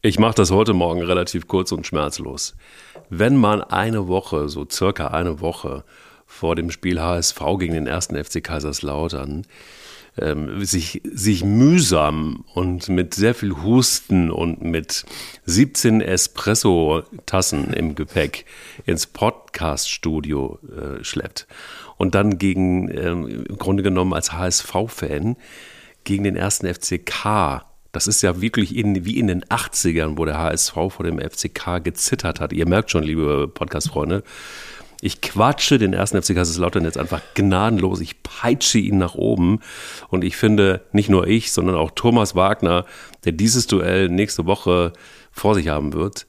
Ich mache das heute Morgen relativ kurz und schmerzlos. Wenn man eine Woche, so circa eine Woche vor dem Spiel HSV gegen den ersten FC Kaiserslautern, ähm, sich, sich mühsam und mit sehr viel Husten und mit 17 Espresso-Tassen im Gepäck ins Podcast-Studio äh, schleppt und dann gegen, ähm, im Grunde genommen als HSV-Fan, gegen den ersten FCK das ist ja wirklich in, wie in den 80ern, wo der HSV vor dem FCK gezittert hat. Ihr merkt schon, liebe Podcast-Freunde, ich quatsche den ersten FC Kaiserslautern jetzt einfach gnadenlos. Ich peitsche ihn nach oben. Und ich finde, nicht nur ich, sondern auch Thomas Wagner, der dieses Duell nächste Woche vor sich haben wird,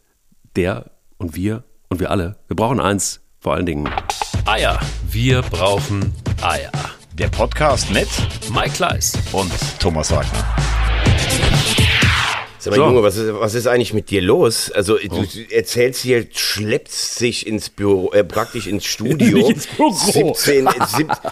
der und wir und wir alle, wir brauchen eins, vor allen Dingen Eier. Wir brauchen Eier. Der Podcast mit Mike Kleiss und Thomas Wagner. Sag mal, so. Junge, was ist, was ist eigentlich mit dir los? Also, du oh. erzählst hier, schleppst sich ins Büro, äh, praktisch ins Studio. ins Büro. 17,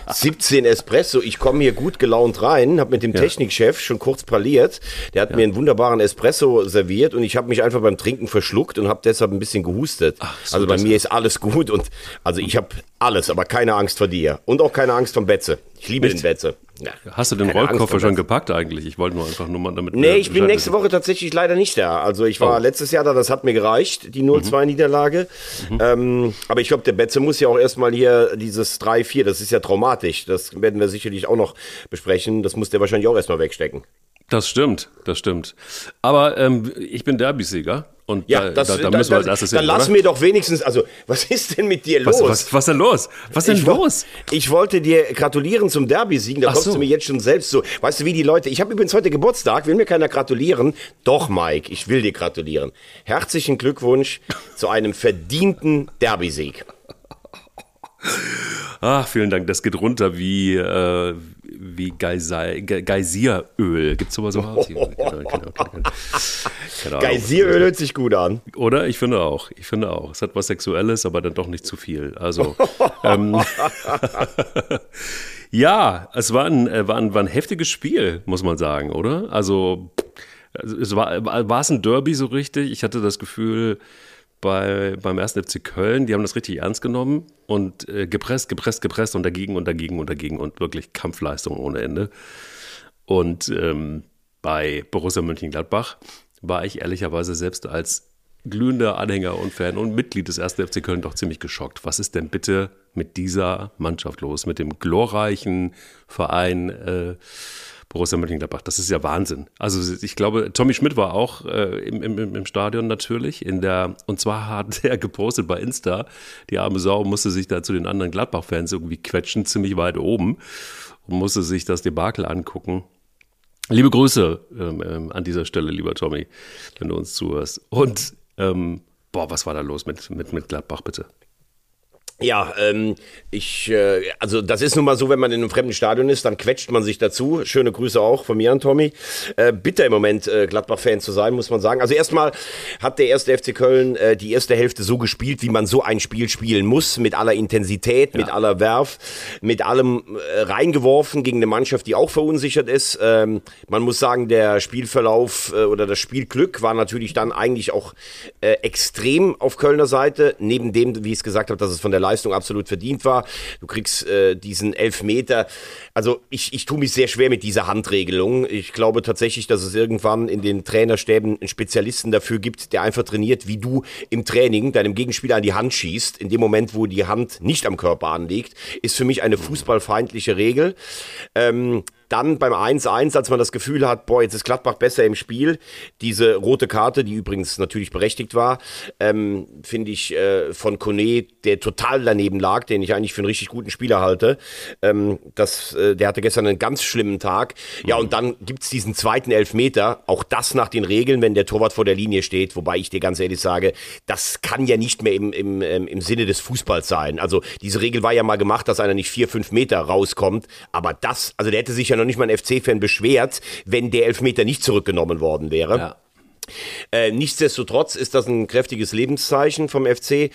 17 Espresso. Ich komme hier gut gelaunt rein, habe mit dem ja. Technikchef schon kurz parliert. Der hat ja. mir einen wunderbaren Espresso serviert und ich habe mich einfach beim Trinken verschluckt und habe deshalb ein bisschen gehustet. Ach, so also bei mir ist alles gut und also ich habe alles, aber keine Angst vor dir und auch keine Angst vom Betze. Ich liebe Nicht? den Betze. Ja, Hast du den Rollkoffer schon gepackt eigentlich? Ich wollte nur einfach nur mal damit. Nee, ich bin nächste Woche tatsächlich leider nicht da. Also ich war oh. letztes Jahr da, das hat mir gereicht, die 0-2-Niederlage. Mhm. mhm. Ähm, aber ich glaube, der Betze muss ja auch erstmal hier dieses 3-4, das ist ja traumatisch. Das werden wir sicherlich auch noch besprechen. Das muss der wahrscheinlich auch erstmal wegstecken. Das stimmt, das stimmt. Aber ähm, ich bin Derby-Sieger. Und ja, da, das, da, da müssen wir als erstes Dann lass mir doch wenigstens, also, was ist denn mit dir los? Was, was, was denn los? Was denn ich, los? Ich wollte dir gratulieren zum Derby-Siegen, da Ach kommst so. du mir jetzt schon selbst so. Weißt du, wie die Leute, ich habe übrigens heute Geburtstag, will mir keiner gratulieren. Doch, Mike, ich will dir gratulieren. Herzlichen Glückwunsch zu einem verdienten Derby-Sieg. Ach, vielen Dank. Das geht runter wie, äh, wie Geysiröl. Gibt es sowas überhaupt? Geysiröl hört sich gut an. Oder? Ich finde auch. Ich finde auch. Es hat was Sexuelles, aber dann doch nicht zu viel. Also. ähm, ja, es war ein, äh, war, ein, war ein heftiges Spiel, muss man sagen, oder? Also, es war, war es ein Derby so richtig? Ich hatte das Gefühl, bei, beim ersten FC Köln, die haben das richtig ernst genommen und äh, gepresst, gepresst, gepresst und dagegen und dagegen und dagegen und wirklich Kampfleistung ohne Ende. Und ähm, bei Borussia Mönchengladbach war ich ehrlicherweise selbst als glühender Anhänger und Fan und Mitglied des ersten FC Köln doch ziemlich geschockt. Was ist denn bitte mit dieser Mannschaft los, mit dem glorreichen Verein? Äh, Borussia Mönchengladbach. Das ist ja Wahnsinn. Also ich glaube, Tommy Schmidt war auch äh, im, im, im Stadion natürlich. In der, und zwar hat er gepostet bei Insta, die arme Sau musste sich da zu den anderen Gladbach-Fans irgendwie quetschen, ziemlich weit oben und musste sich das Debakel angucken. Liebe Grüße ähm, ähm, an dieser Stelle, lieber Tommy, wenn du uns zuhörst. Und ähm, boah, was war da los mit, mit, mit Gladbach, bitte? Ja, ähm, ich, äh, also das ist nun mal so, wenn man in einem fremden Stadion ist, dann quetscht man sich dazu. Schöne Grüße auch von mir an Tommy. Äh, bitter im Moment äh, Gladbach-Fan zu sein, muss man sagen. Also erstmal hat der erste FC Köln äh, die erste Hälfte so gespielt, wie man so ein Spiel spielen muss, mit aller Intensität, ja. mit aller Werf, mit allem äh, reingeworfen gegen eine Mannschaft, die auch verunsichert ist. Ähm, man muss sagen, der Spielverlauf äh, oder das Spielglück war natürlich dann eigentlich auch äh, extrem auf Kölner Seite, neben dem, wie ich es gesagt habe, dass es von der Leistung absolut verdient war. Du kriegst äh, diesen Elfmeter. Also ich, ich tue mich sehr schwer mit dieser Handregelung. Ich glaube tatsächlich, dass es irgendwann in den Trainerstäben einen Spezialisten dafür gibt, der einfach trainiert, wie du im Training deinem Gegenspieler an die Hand schießt. In dem Moment, wo die Hand nicht am Körper anliegt, ist für mich eine fußballfeindliche Regel. Ähm, dann beim 1-1, als man das Gefühl hat, boah, jetzt ist Gladbach besser im Spiel, diese rote Karte, die übrigens natürlich berechtigt war, ähm, finde ich äh, von Kone, der total daneben lag, den ich eigentlich für einen richtig guten Spieler halte. Ähm, das, äh, der hatte gestern einen ganz schlimmen Tag. Ja, und dann gibt's diesen zweiten Elfmeter, auch das nach den Regeln, wenn der Torwart vor der Linie steht, wobei ich dir ganz ehrlich sage, das kann ja nicht mehr im, im, ähm, im Sinne des Fußballs sein. Also diese Regel war ja mal gemacht, dass einer nicht vier, fünf Meter rauskommt, aber das, also der hätte sich ja noch nicht mal ein FC-Fan beschwert, wenn der Elfmeter nicht zurückgenommen worden wäre. Ja. Äh, nichtsdestotrotz ist das ein kräftiges Lebenszeichen vom FC.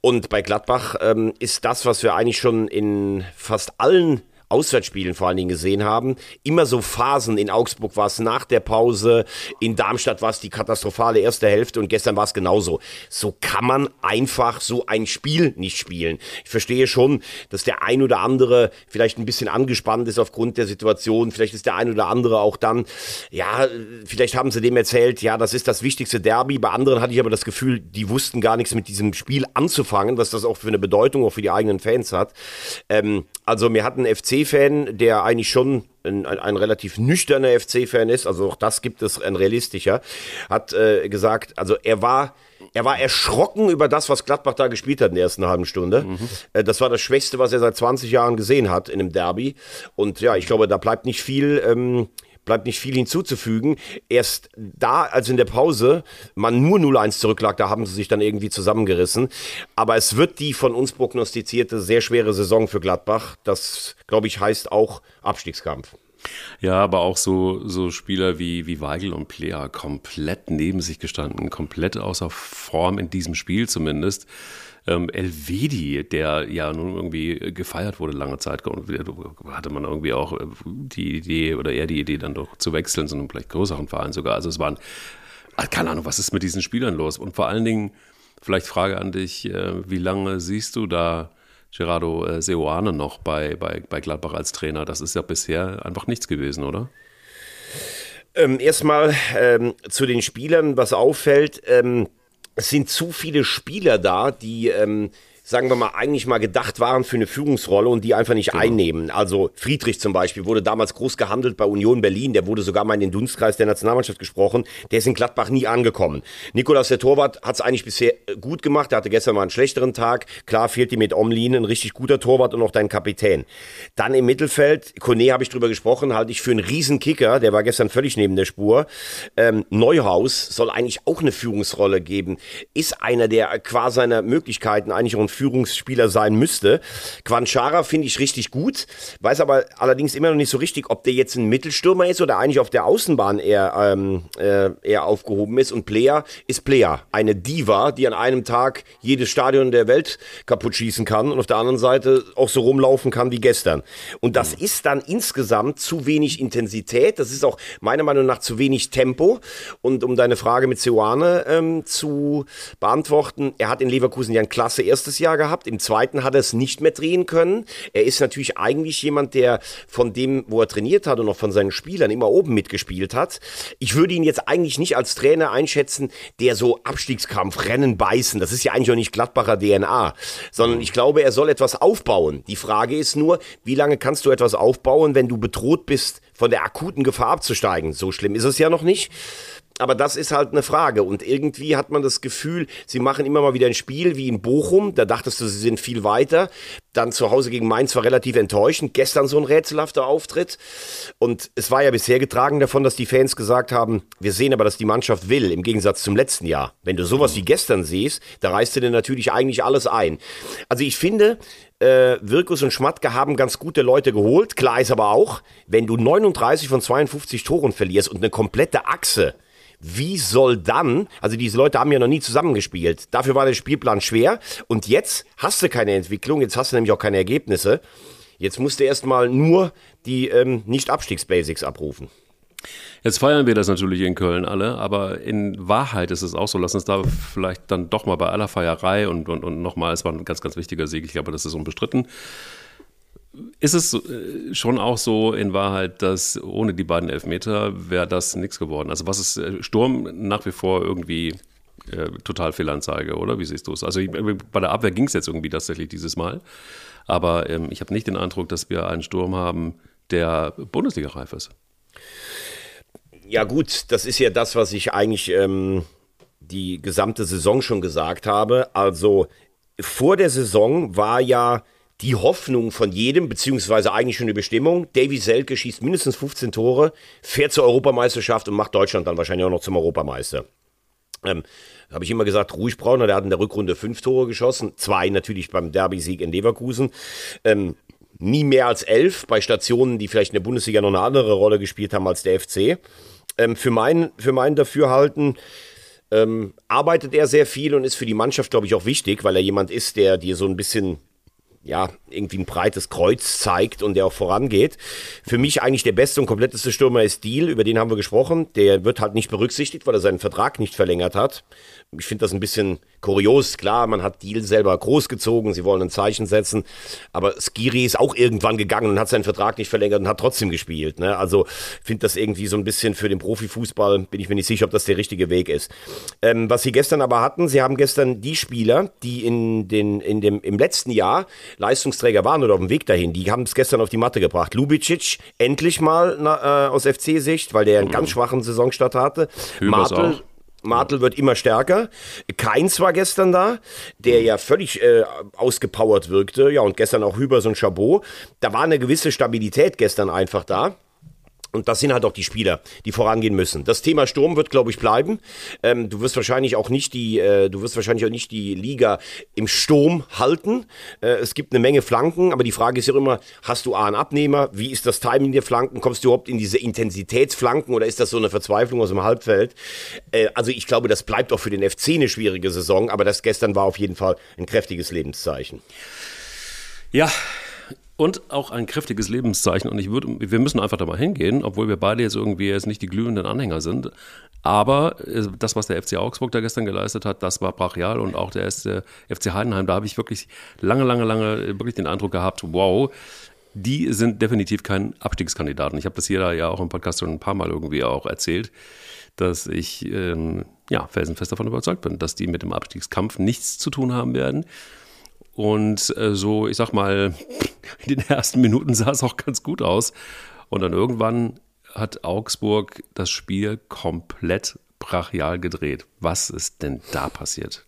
Und bei Gladbach ähm, ist das, was wir eigentlich schon in fast allen Auswärtsspielen vor allen Dingen gesehen haben, immer so Phasen. In Augsburg war es nach der Pause, in Darmstadt war es die katastrophale erste Hälfte und gestern war es genauso. So kann man einfach so ein Spiel nicht spielen. Ich verstehe schon, dass der ein oder andere vielleicht ein bisschen angespannt ist aufgrund der Situation. Vielleicht ist der ein oder andere auch dann, ja, vielleicht haben sie dem erzählt, ja, das ist das wichtigste Derby. Bei anderen hatte ich aber das Gefühl, die wussten gar nichts mit diesem Spiel anzufangen, was das auch für eine Bedeutung auch für die eigenen Fans hat. Ähm, also mir hat ein FC-Fan, der eigentlich schon ein, ein, ein relativ nüchterner FC-Fan ist, also auch das gibt es ein realistischer, hat äh, gesagt, also er war er war erschrocken über das, was Gladbach da gespielt hat in der ersten halben Stunde. Mhm. Das war das Schwächste, was er seit 20 Jahren gesehen hat in einem Derby. Und ja, ich glaube, da bleibt nicht viel. Ähm, bleibt nicht viel hinzuzufügen. Erst da, als in der Pause man nur 0-1 zurücklag, da haben sie sich dann irgendwie zusammengerissen. Aber es wird die von uns prognostizierte sehr schwere Saison für Gladbach. Das, glaube ich, heißt auch Abstiegskampf. Ja, aber auch so, so Spieler wie, wie Weigel und Plea komplett neben sich gestanden, komplett außer Form in diesem Spiel zumindest ähm, Elvedi, der ja nun irgendwie gefeiert wurde lange Zeit, hatte man irgendwie auch äh, die Idee oder eher die Idee dann doch zu wechseln, einem vielleicht größeren Verein sogar. Also es waren, ah, keine Ahnung, was ist mit diesen Spielern los? Und vor allen Dingen, vielleicht Frage an dich, äh, wie lange siehst du da Gerardo äh, Seoane noch bei, bei, bei Gladbach als Trainer? Das ist ja bisher einfach nichts gewesen, oder? Ähm, erstmal ähm, zu den Spielern, was auffällt. Ähm, es sind zu viele Spieler da, die ähm, sagen wir mal, eigentlich mal gedacht waren für eine Führungsrolle und die einfach nicht genau. einnehmen. Also Friedrich zum Beispiel wurde damals groß gehandelt bei Union Berlin, der wurde sogar mal in den Dunstkreis der Nationalmannschaft gesprochen, der ist in Gladbach nie angekommen. Nikolas, der Torwart, hat es eigentlich bisher äh, gut gemacht, der hatte gestern mal einen schlechteren Tag. Klar fehlt ihm mit Omlin ein richtig guter Torwart und auch dein Kapitän. Dann im Mittelfeld, Kone habe ich drüber gesprochen, halte ich für einen Riesenkicker, der war gestern völlig neben der Spur. Ähm, Neuhaus soll eigentlich auch eine Führungsrolle geben, ist einer, der qua seiner Möglichkeiten eigentlich auch ein Führungsspieler sein müsste. Quanchara finde ich richtig gut, weiß aber allerdings immer noch nicht so richtig, ob der jetzt ein Mittelstürmer ist oder eigentlich auf der Außenbahn eher, ähm, äh, eher aufgehoben ist. Und Player ist Player, eine Diva, die an einem Tag jedes Stadion der Welt kaputt schießen kann und auf der anderen Seite auch so rumlaufen kann wie gestern. Und das ist dann insgesamt zu wenig Intensität, das ist auch meiner Meinung nach zu wenig Tempo. Und um deine Frage mit Seoane ähm, zu beantworten, er hat in Leverkusen ja ein klasse erstes Jahr Jahr gehabt. Im zweiten hat er es nicht mehr drehen können. Er ist natürlich eigentlich jemand, der von dem, wo er trainiert hat und auch von seinen Spielern immer oben mitgespielt hat. Ich würde ihn jetzt eigentlich nicht als Trainer einschätzen, der so Abstiegskampf, Rennen, Beißen, das ist ja eigentlich auch nicht Gladbacher DNA, sondern ich glaube, er soll etwas aufbauen. Die Frage ist nur, wie lange kannst du etwas aufbauen, wenn du bedroht bist, von der akuten Gefahr abzusteigen? So schlimm ist es ja noch nicht aber das ist halt eine Frage. Und irgendwie hat man das Gefühl, sie machen immer mal wieder ein Spiel wie in Bochum. Da dachtest du, sie sind viel weiter. Dann zu Hause gegen Mainz war relativ enttäuschend. Gestern so ein rätselhafter Auftritt. Und es war ja bisher getragen davon, dass die Fans gesagt haben, wir sehen aber, dass die Mannschaft will, im Gegensatz zum letzten Jahr. Wenn du sowas wie gestern siehst, da reißt du dir natürlich eigentlich alles ein. Also ich finde, äh, Wirkus und Schmatke haben ganz gute Leute geholt. Klar ist aber auch, wenn du 39 von 52 Toren verlierst und eine komplette Achse wie soll dann, also diese Leute haben ja noch nie zusammengespielt, dafür war der Spielplan schwer und jetzt hast du keine Entwicklung, jetzt hast du nämlich auch keine Ergebnisse. Jetzt musst du erstmal nur die ähm, Nicht-Abstiegs-Basics abrufen. Jetzt feiern wir das natürlich in Köln alle, aber in Wahrheit ist es auch so. Lass uns da vielleicht dann doch mal bei aller Feierei und, und, und nochmal, es war ein ganz, ganz wichtiger Sieg, ich glaube, das ist unbestritten ist es äh, schon auch so in Wahrheit, dass ohne die beiden Elfmeter wäre das nichts geworden? Also was ist äh, Sturm nach wie vor irgendwie äh, total Fehlanzeige, oder? Wie siehst du es? Also bei der Abwehr ging es jetzt irgendwie tatsächlich dieses Mal. Aber ähm, ich habe nicht den Eindruck, dass wir einen Sturm haben, der Bundesliga-reif ist. Ja gut, das ist ja das, was ich eigentlich ähm, die gesamte Saison schon gesagt habe. Also vor der Saison war ja die Hoffnung von jedem, beziehungsweise eigentlich schon eine Bestimmung. Davy Selke schießt mindestens 15 Tore, fährt zur Europameisterschaft und macht Deutschland dann wahrscheinlich auch noch zum Europameister. Ähm, habe ich immer gesagt, ruhig Brauner, der hat in der Rückrunde fünf Tore geschossen, zwei natürlich beim Derby-Sieg in Leverkusen. Ähm, nie mehr als elf bei Stationen, die vielleicht in der Bundesliga noch eine andere Rolle gespielt haben als der FC. Ähm, für, mein, für mein Dafürhalten ähm, arbeitet er sehr viel und ist für die Mannschaft, glaube ich, auch wichtig, weil er jemand ist, der dir so ein bisschen ja, irgendwie ein breites Kreuz zeigt und der auch vorangeht. Für mich eigentlich der beste und kompletteste Stürmer ist Deal, über den haben wir gesprochen. Der wird halt nicht berücksichtigt, weil er seinen Vertrag nicht verlängert hat. Ich finde das ein bisschen kurios. Klar, man hat Deal selber großgezogen, sie wollen ein Zeichen setzen, aber Skiri ist auch irgendwann gegangen und hat seinen Vertrag nicht verlängert und hat trotzdem gespielt. Ne? Also finde das irgendwie so ein bisschen für den Profifußball, bin ich mir nicht sicher, ob das der richtige Weg ist. Ähm, was sie gestern aber hatten, sie haben gestern die Spieler, die in den, in dem, im letzten Jahr Leistungsträger waren oder auf dem Weg dahin, die haben es gestern auf die Matte gebracht. Lubicic endlich mal na, äh, aus FC-Sicht, weil der einen ganz schwachen Saisonstart hatte. Hübers Martel, auch. Martel wird immer stärker. Keins war gestern da, der ja völlig äh, ausgepowert wirkte. Ja, und gestern auch Hübers und Chabot. Da war eine gewisse Stabilität gestern einfach da. Und das sind halt auch die Spieler, die vorangehen müssen. Das Thema Sturm wird, glaube ich, bleiben. Ähm, du wirst wahrscheinlich auch nicht die, äh, du wirst wahrscheinlich auch nicht die Liga im Sturm halten. Äh, es gibt eine Menge Flanken, aber die Frage ist ja immer, hast du A einen Abnehmer? Wie ist das Timing der Flanken? Kommst du überhaupt in diese Intensitätsflanken oder ist das so eine Verzweiflung aus dem Halbfeld? Äh, also ich glaube, das bleibt auch für den FC eine schwierige Saison, aber das gestern war auf jeden Fall ein kräftiges Lebenszeichen. Ja, und auch ein kräftiges Lebenszeichen. Und ich würde, wir müssen einfach da mal hingehen, obwohl wir beide jetzt irgendwie jetzt nicht die glühenden Anhänger sind. Aber äh, das, was der FC Augsburg da gestern geleistet hat, das war brachial. Und auch der erste FC Heidenheim, da habe ich wirklich lange, lange, lange wirklich den Eindruck gehabt, wow, die sind definitiv kein Abstiegskandidaten. Ich habe das hier da ja auch im Podcast schon ein paar Mal irgendwie auch erzählt, dass ich ähm, ja, felsenfest davon überzeugt bin, dass die mit dem Abstiegskampf nichts zu tun haben werden. Und äh, so, ich sag mal, in den ersten Minuten sah es auch ganz gut aus. Und dann irgendwann hat Augsburg das Spiel komplett brachial gedreht. Was ist denn da passiert?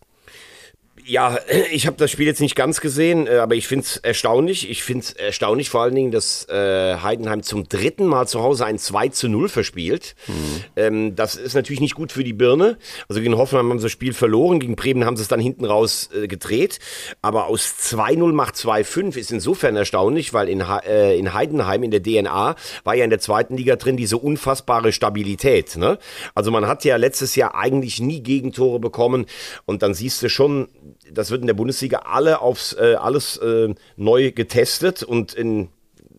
Ja, ich habe das Spiel jetzt nicht ganz gesehen, äh, aber ich finde es erstaunlich. Ich finde es erstaunlich vor allen Dingen, dass äh, Heidenheim zum dritten Mal zu Hause ein 2 zu 0 verspielt. Mhm. Ähm, das ist natürlich nicht gut für die Birne. Also gegen Hoffenheim haben sie das Spiel verloren, gegen Bremen haben sie es dann hinten raus äh, gedreht. Aber aus 2-0 macht 2-5 ist insofern erstaunlich, weil in, äh, in Heidenheim in der DNA war ja in der zweiten Liga drin diese unfassbare Stabilität. Ne? Also man hat ja letztes Jahr eigentlich nie Gegentore bekommen und dann siehst du schon, das wird in der Bundesliga alle aufs, äh, alles äh, neu getestet und in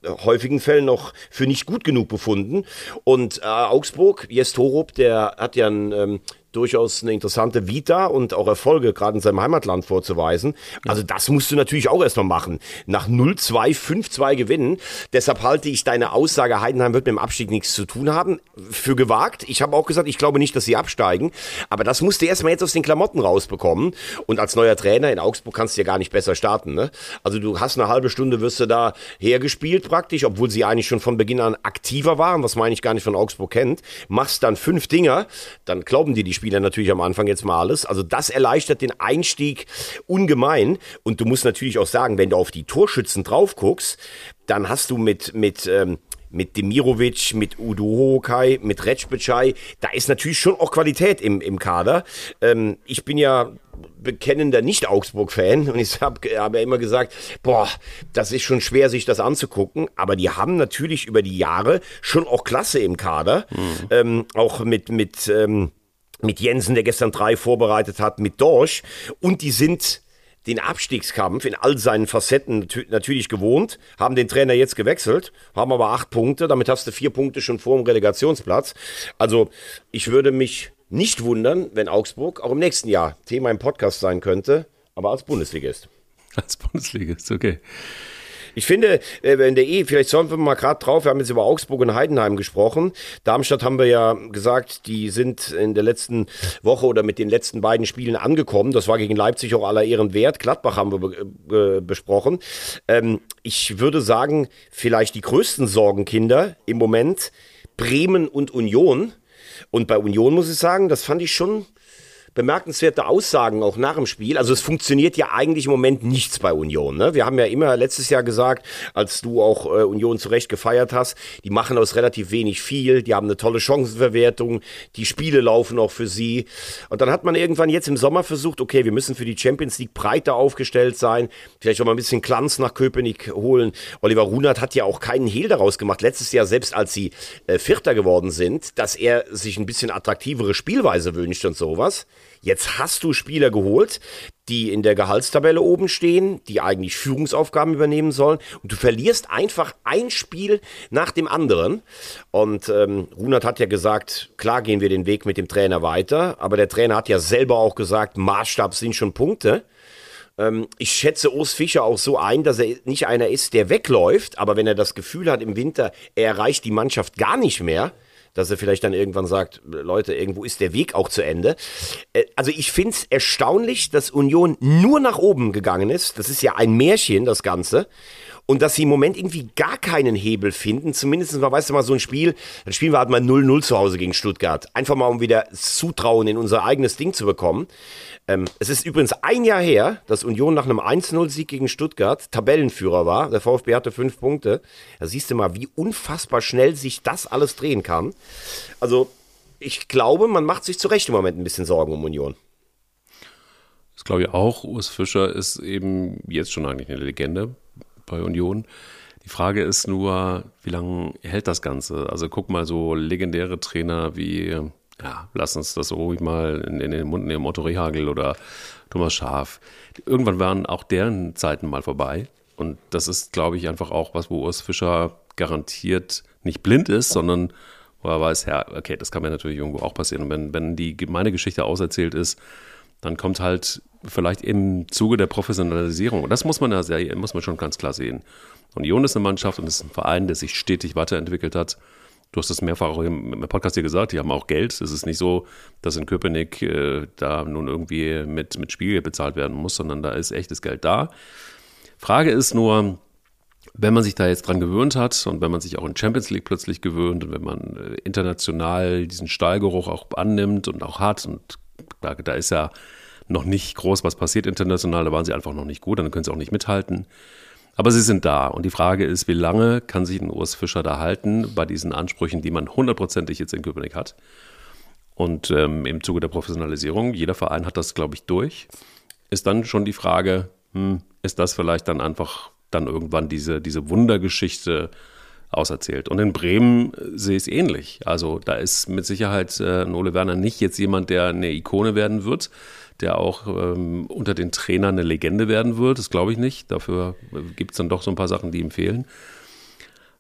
häufigen Fällen noch für nicht gut genug befunden. Und äh, Augsburg, Jes Torup, der hat ja ein ähm, durchaus eine interessante Vita und auch Erfolge gerade in seinem Heimatland vorzuweisen. Also das musst du natürlich auch erstmal machen. Nach 0-2, 5-2 gewinnen. Deshalb halte ich deine Aussage, Heidenheim wird mit dem Abstieg nichts zu tun haben, für gewagt. Ich habe auch gesagt, ich glaube nicht, dass sie absteigen. Aber das musst du erstmal jetzt aus den Klamotten rausbekommen. Und als neuer Trainer in Augsburg kannst du ja gar nicht besser starten. Ne? Also du hast eine halbe Stunde, wirst du da hergespielt praktisch, obwohl sie eigentlich schon von Beginn an aktiver waren, was man eigentlich gar nicht von Augsburg kennt. Machst dann fünf Dinger, dann glauben die die Spieler natürlich am Anfang jetzt mal alles. Also das erleichtert den Einstieg ungemein. Und du musst natürlich auch sagen, wenn du auf die Torschützen drauf guckst, dann hast du mit, mit, ähm, mit Demirovic, mit Udo Hokai, mit Recpecai, da ist natürlich schon auch Qualität im, im Kader. Ähm, ich bin ja bekennender Nicht-Augsburg-Fan und ich habe hab ja immer gesagt, boah, das ist schon schwer, sich das anzugucken, aber die haben natürlich über die Jahre schon auch Klasse im Kader, mhm. ähm, auch mit, mit ähm, mit Jensen, der gestern drei vorbereitet hat, mit Dorsch. Und die sind den Abstiegskampf in all seinen Facetten natürlich gewohnt, haben den Trainer jetzt gewechselt, haben aber acht Punkte, damit hast du vier Punkte schon vor dem Relegationsplatz. Also ich würde mich nicht wundern, wenn Augsburg auch im nächsten Jahr Thema im Podcast sein könnte, aber als Bundesligist. Als Bundesligist, okay. Ich finde, äh, wenn der E, vielleicht sollen wir mal gerade drauf, wir haben jetzt über Augsburg und Heidenheim gesprochen. Darmstadt haben wir ja gesagt, die sind in der letzten Woche oder mit den letzten beiden Spielen angekommen. Das war gegen Leipzig auch aller Ehren wert. Gladbach haben wir äh, besprochen. Ähm, ich würde sagen, vielleicht die größten Sorgenkinder im Moment Bremen und Union. Und bei Union muss ich sagen, das fand ich schon bemerkenswerte Aussagen auch nach dem Spiel. Also es funktioniert ja eigentlich im Moment nichts bei Union. Ne? Wir haben ja immer letztes Jahr gesagt, als du auch äh, Union zurecht gefeiert hast, die machen aus relativ wenig viel, die haben eine tolle Chancenverwertung, die Spiele laufen auch für sie. Und dann hat man irgendwann jetzt im Sommer versucht, okay, wir müssen für die Champions League breiter aufgestellt sein, vielleicht auch mal ein bisschen Glanz nach Köpenick holen. Oliver Runert hat ja auch keinen Hehl daraus gemacht, letztes Jahr selbst als sie äh, Vierter geworden sind, dass er sich ein bisschen attraktivere Spielweise wünscht und sowas. Jetzt hast du Spieler geholt, die in der Gehaltstabelle oben stehen, die eigentlich Führungsaufgaben übernehmen sollen. Und du verlierst einfach ein Spiel nach dem anderen. Und ähm, Runert hat ja gesagt, klar gehen wir den Weg mit dem Trainer weiter, aber der Trainer hat ja selber auch gesagt, Maßstab sind schon Punkte. Ähm, ich schätze Urs Fischer auch so ein, dass er nicht einer ist, der wegläuft, aber wenn er das Gefühl hat im Winter, er erreicht die Mannschaft gar nicht mehr, dass er vielleicht dann irgendwann sagt, Leute, irgendwo ist der Weg auch zu Ende. Äh, also ich finde es erstaunlich, dass Union nur nach oben gegangen ist. Das ist ja ein Märchen, das Ganze und dass sie im Moment irgendwie gar keinen Hebel finden. Zumindest mal, weißt du mal, so ein Spiel, dann spielen wir halt mal 0-0 zu Hause gegen Stuttgart. Einfach mal, um wieder Zutrauen in unser eigenes Ding zu bekommen. Ähm, es ist übrigens ein Jahr her, dass Union nach einem 1-0-Sieg gegen Stuttgart Tabellenführer war. Der VfB hatte fünf Punkte. Da siehst du mal, wie unfassbar schnell sich das alles drehen kann. Also, ich glaube, man macht sich zu Recht im Moment ein bisschen Sorgen um Union. Das glaube ich auch. Urs Fischer ist eben jetzt schon eigentlich eine Legende bei Union. Die Frage ist nur, wie lange hält das Ganze? Also guck mal, so legendäre Trainer wie, ja, lass uns das ruhig mal in, in den Mund nehmen, Otto Rehagel oder Thomas Schaf. Irgendwann waren auch deren Zeiten mal vorbei. Und das ist, glaube ich, einfach auch was, wo Urs Fischer garantiert nicht blind ist, sondern wo er weiß, ja, okay, das kann mir natürlich irgendwo auch passieren. Und wenn, wenn die meine Geschichte auserzählt ist, dann kommt halt vielleicht im Zuge der Professionalisierung. Und das muss man ja sehr, muss man schon ganz klar sehen. Union ist eine Mannschaft und ist ein Verein, der sich stetig weiterentwickelt hat. Du hast das mehrfach auch im Podcast hier gesagt, die haben auch Geld. Es ist nicht so, dass in Köpenick äh, da nun irgendwie mit, mit Spielgeld bezahlt werden muss, sondern da ist echtes Geld da. Frage ist nur, wenn man sich da jetzt dran gewöhnt hat und wenn man sich auch in Champions League plötzlich gewöhnt und wenn man äh, international diesen Stahlgeruch auch annimmt und auch hat und da, da ist ja noch nicht groß was passiert international, da waren sie einfach noch nicht gut, dann können sie auch nicht mithalten. Aber sie sind da und die Frage ist, wie lange kann sich ein Urs Fischer da halten bei diesen Ansprüchen, die man hundertprozentig jetzt in Köpenick hat. Und ähm, im Zuge der Professionalisierung, jeder Verein hat das, glaube ich, durch, ist dann schon die Frage, hm, ist das vielleicht dann einfach dann irgendwann diese, diese Wundergeschichte auserzählt. Und in Bremen äh, sehe ich es ähnlich. Also da ist mit Sicherheit äh, Ole Werner nicht jetzt jemand, der eine Ikone werden wird, der auch ähm, unter den Trainern eine Legende werden wird. Das glaube ich nicht. Dafür äh, gibt es dann doch so ein paar Sachen, die ihm fehlen.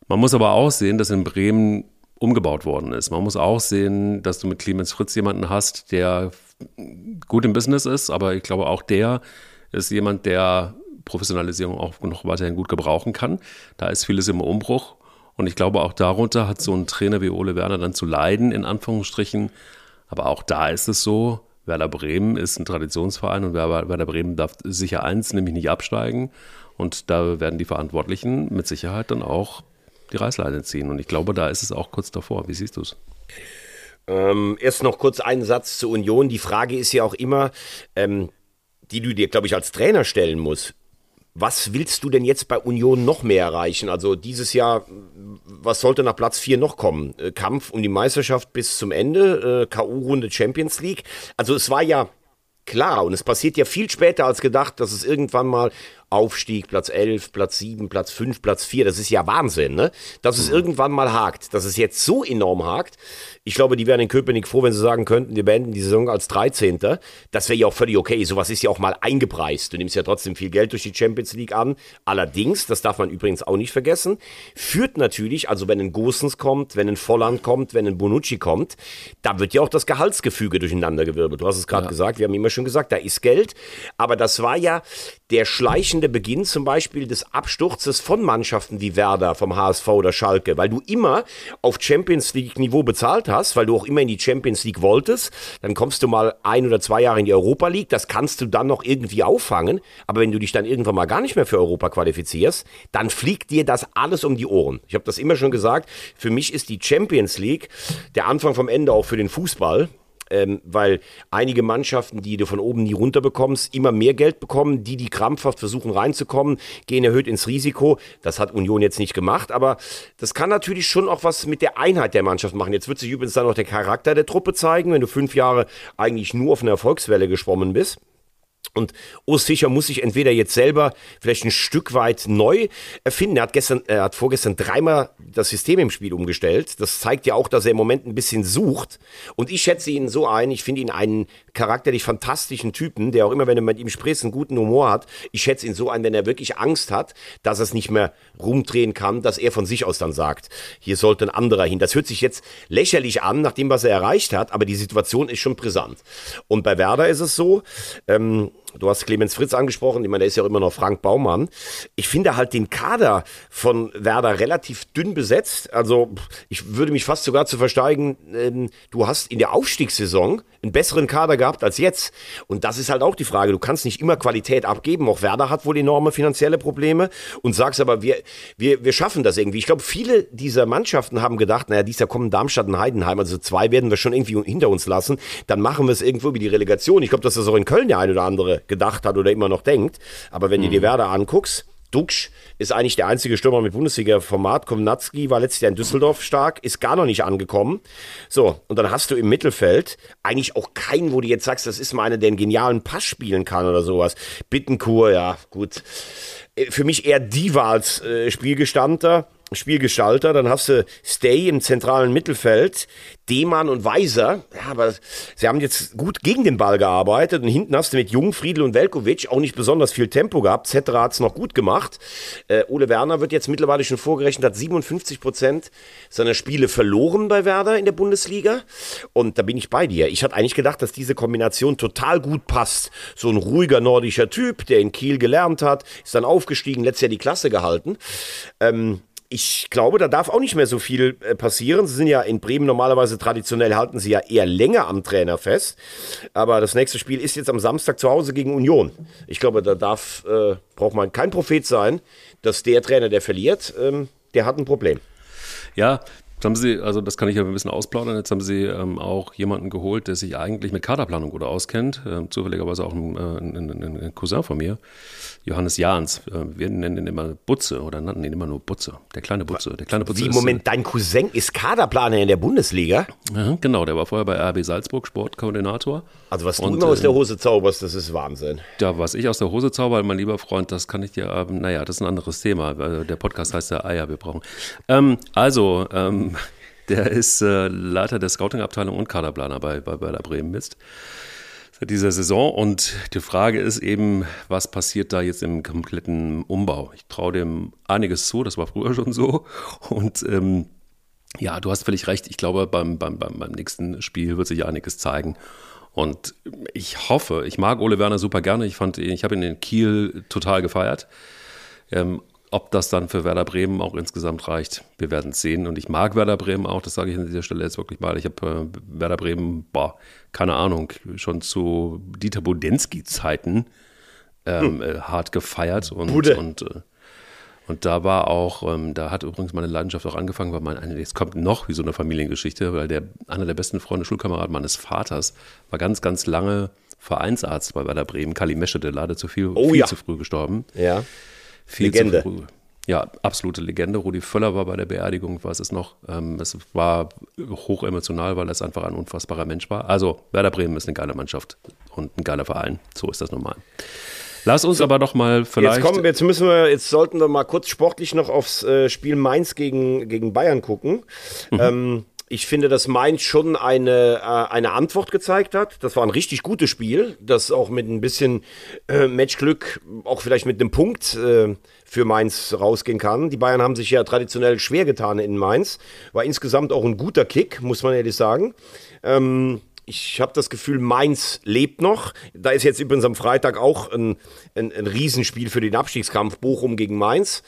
Man muss aber auch sehen, dass in Bremen umgebaut worden ist. Man muss auch sehen, dass du mit Clemens Fritz jemanden hast, der gut im Business ist, aber ich glaube auch der ist jemand, der Professionalisierung auch noch weiterhin gut gebrauchen kann. Da ist vieles im Umbruch und ich glaube, auch darunter hat so ein Trainer wie Ole Werner dann zu leiden, in Anführungsstrichen. Aber auch da ist es so, Werder Bremen ist ein Traditionsverein und Werder Bremen darf sicher eins, nämlich nicht absteigen. Und da werden die Verantwortlichen mit Sicherheit dann auch die Reißleine ziehen. Und ich glaube, da ist es auch kurz davor. Wie siehst du es? Ähm, erst noch kurz einen Satz zur Union. Die Frage ist ja auch immer, ähm, die du dir, glaube ich, als Trainer stellen musst was willst du denn jetzt bei Union noch mehr erreichen? Also dieses Jahr, was sollte nach Platz 4 noch kommen? Äh, Kampf um die Meisterschaft bis zum Ende, äh, K.O.-Runde Champions League. Also es war ja klar und es passiert ja viel später als gedacht, dass es irgendwann mal Aufstieg, Platz 11, Platz 7, Platz 5, Platz 4, das ist ja Wahnsinn, ne? Dass es mhm. irgendwann mal hakt, dass es jetzt so enorm hakt. Ich glaube, die wären in Köpenick froh, wenn sie sagen könnten, wir beenden die Saison als 13. Das wäre ja auch völlig okay. Sowas ist ja auch mal eingepreist. Du nimmst ja trotzdem viel Geld durch die Champions League an. Allerdings, das darf man übrigens auch nicht vergessen, führt natürlich, also wenn ein Gosens kommt, wenn ein Volland kommt, wenn ein Bonucci kommt, da wird ja auch das Gehaltsgefüge durcheinandergewirbelt. Du hast es gerade ja. gesagt, wir haben immer schon gesagt, da ist Geld. Aber das war ja der schleichende der Beginn zum Beispiel des Absturzes von Mannschaften wie Werder, vom HSV oder Schalke, weil du immer auf Champions League Niveau bezahlt hast, weil du auch immer in die Champions League wolltest, dann kommst du mal ein oder zwei Jahre in die Europa League, das kannst du dann noch irgendwie auffangen, aber wenn du dich dann irgendwann mal gar nicht mehr für Europa qualifizierst, dann fliegt dir das alles um die Ohren. Ich habe das immer schon gesagt, für mich ist die Champions League der Anfang vom Ende auch für den Fußball ähm, weil einige Mannschaften, die du von oben nie runter bekommst, immer mehr Geld bekommen. Die, die krampfhaft versuchen reinzukommen, gehen erhöht ins Risiko. Das hat Union jetzt nicht gemacht, aber das kann natürlich schon auch was mit der Einheit der Mannschaft machen. Jetzt wird sich übrigens dann auch der Charakter der Truppe zeigen, wenn du fünf Jahre eigentlich nur auf einer Erfolgswelle geschwommen bist. Und Urs Fischer muss sich entweder jetzt selber vielleicht ein Stück weit neu erfinden. Er hat gestern, er hat vorgestern dreimal das System im Spiel umgestellt. Das zeigt ja auch, dass er im Moment ein bisschen sucht. Und ich schätze ihn so ein. Ich finde ihn einen charakterlich fantastischen Typen, der auch immer, wenn du mit ihm sprichst, einen guten Humor hat. Ich schätze ihn so ein, wenn er wirklich Angst hat, dass er es nicht mehr rumdrehen kann, dass er von sich aus dann sagt, hier sollte ein anderer hin. Das hört sich jetzt lächerlich an, nach dem, was er erreicht hat, aber die Situation ist schon brisant. Und bei Werder ist es so, ähm, Du hast Clemens Fritz angesprochen, ich meine, der ist ja auch immer noch Frank Baumann. Ich finde halt den Kader von Werder relativ dünn besetzt. Also ich würde mich fast sogar zu versteigen, ähm, du hast in der Aufstiegssaison einen besseren Kader gehabt als jetzt. Und das ist halt auch die Frage. Du kannst nicht immer Qualität abgeben. Auch Werder hat wohl enorme finanzielle Probleme und sagst aber, wir, wir, wir schaffen das irgendwie. Ich glaube, viele dieser Mannschaften haben gedacht, naja, dies Jahr kommen Darmstadt und Heidenheim, also zwei werden wir schon irgendwie hinter uns lassen. Dann machen wir es irgendwo wie die Relegation. Ich glaube, dass das auch in Köln der ein oder andere gedacht hat oder immer noch denkt. Aber wenn mhm. du dir Werder anguckst, Duxch ist eigentlich der einzige Stürmer mit Bundesliga-Format. Komnatski war letztes Jahr in Düsseldorf stark, ist gar noch nicht angekommen. So, und dann hast du im Mittelfeld eigentlich auch keinen, wo du jetzt sagst, das ist mal einer, der einen genialen Pass spielen kann oder sowas. Bittenkur, ja, gut. Äh, für mich eher Diva als äh, Spielgestandener. Spielgestalter, dann hast du Stay im zentralen Mittelfeld, Demann und Weiser. Ja, aber sie haben jetzt gut gegen den Ball gearbeitet und hinten hast du mit Jung, Friedel und Velkovic auch nicht besonders viel Tempo gehabt. Zetterer hat es noch gut gemacht. Äh, Ole Werner wird jetzt mittlerweile schon vorgerechnet, hat 57 Prozent seiner Spiele verloren bei Werder in der Bundesliga. Und da bin ich bei dir. Ich hatte eigentlich gedacht, dass diese Kombination total gut passt. So ein ruhiger nordischer Typ, der in Kiel gelernt hat, ist dann aufgestiegen, letztes Jahr die Klasse gehalten. Ähm, ich glaube, da darf auch nicht mehr so viel äh, passieren. Sie sind ja in Bremen normalerweise traditionell halten sie ja eher länger am Trainer fest. Aber das nächste Spiel ist jetzt am Samstag zu Hause gegen Union. Ich glaube, da darf, äh, braucht man kein Prophet sein, dass der Trainer, der verliert, ähm, der hat ein Problem. Ja, Jetzt haben Sie, also das kann ich ja ein bisschen ausplaudern, jetzt haben Sie ähm, auch jemanden geholt, der sich eigentlich mit Kaderplanung gut auskennt, ähm, zufälligerweise auch ein, äh, ein, ein, Cousin von mir, Johannes Jahns. Äh, wir nennen ihn immer Butze oder nannten ihn immer nur Butze, der kleine Butze. Der kleine Butze Wie, ist, Moment, dein Cousin ist Kaderplaner in der Bundesliga? Ja, genau, der war vorher bei RB Salzburg Sportkoordinator. Also was du Und, immer aus der ähm, Hose zauberst, das ist Wahnsinn. Ja, was ich aus der Hose zauber, mein lieber Freund, das kann ich dir, ähm, naja, das ist ein anderes Thema. Der Podcast heißt ja Eier, wir brauchen. Ähm, also, ähm, der ist äh, Leiter der Scouting-Abteilung und Kaderplaner bei, bei Werder Bremen Mist seit dieser Saison. Und die Frage ist eben, was passiert da jetzt im kompletten Umbau? Ich traue dem einiges zu, das war früher schon so. Und ähm, ja, du hast völlig recht. Ich glaube, beim, beim, beim, nächsten Spiel wird sich einiges zeigen. Und ich hoffe, ich mag Ole Werner super gerne. Ich ich habe ihn in Kiel total gefeiert. Ähm, ob das dann für Werder Bremen auch insgesamt reicht, wir werden es sehen. Und ich mag Werder Bremen auch, das sage ich an dieser Stelle jetzt wirklich mal. Ich habe äh, Werder Bremen, boah, keine Ahnung, schon zu Dieter Budensky-Zeiten ähm, hm. äh, hart gefeiert. Und, Bude. und, äh, und da war auch, ähm, da hat übrigens meine Leidenschaft auch angefangen, weil mein, jetzt kommt noch wie so eine Familiengeschichte, weil der einer der besten Freunde, Schulkameraden meines Vaters, war ganz, ganz lange Vereinsarzt bei Werder Bremen. Kali Mesche, der leider zu viel, oh, viel ja. zu früh gestorben. Ja. Viel Legende. Zu früh. Ja, absolute Legende. Rudi Völler war bei der Beerdigung, weiß es noch. Ähm, es war hoch emotional, weil es einfach ein unfassbarer Mensch war. Also, Werder Bremen ist eine geile Mannschaft und ein geiler Verein. So ist das normal. Lass uns so, aber doch mal vielleicht. Jetzt kommen wir, jetzt müssen wir, jetzt sollten wir mal kurz sportlich noch aufs äh, Spiel Mainz gegen, gegen Bayern gucken. Mhm. Ähm, ich finde, dass Mainz schon eine, äh, eine Antwort gezeigt hat. Das war ein richtig gutes Spiel, das auch mit ein bisschen äh, Matchglück, auch vielleicht mit einem Punkt äh, für Mainz rausgehen kann. Die Bayern haben sich ja traditionell schwer getan in Mainz. War insgesamt auch ein guter Kick, muss man ehrlich sagen. Ähm, ich habe das Gefühl, Mainz lebt noch. Da ist jetzt übrigens am Freitag auch ein, ein, ein Riesenspiel für den Abstiegskampf Bochum gegen Mainz.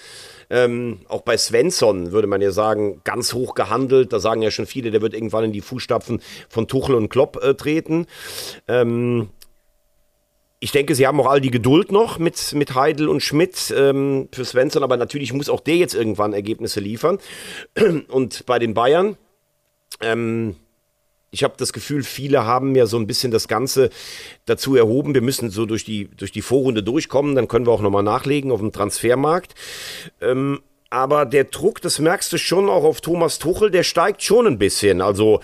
Ähm, auch bei Svensson würde man ja sagen, ganz hoch gehandelt. Da sagen ja schon viele, der wird irgendwann in die Fußstapfen von Tuchel und Klopp äh, treten. Ähm, ich denke, sie haben auch all die Geduld noch mit, mit Heidel und Schmidt ähm, für Svensson, aber natürlich muss auch der jetzt irgendwann Ergebnisse liefern. Und bei den Bayern, ähm, ich habe das Gefühl, viele haben ja so ein bisschen das Ganze dazu erhoben. Wir müssen so durch die, durch die Vorrunde durchkommen, dann können wir auch nochmal nachlegen auf dem Transfermarkt. Ähm, aber der Druck, das merkst du schon auch auf Thomas Tuchel, der steigt schon ein bisschen. Also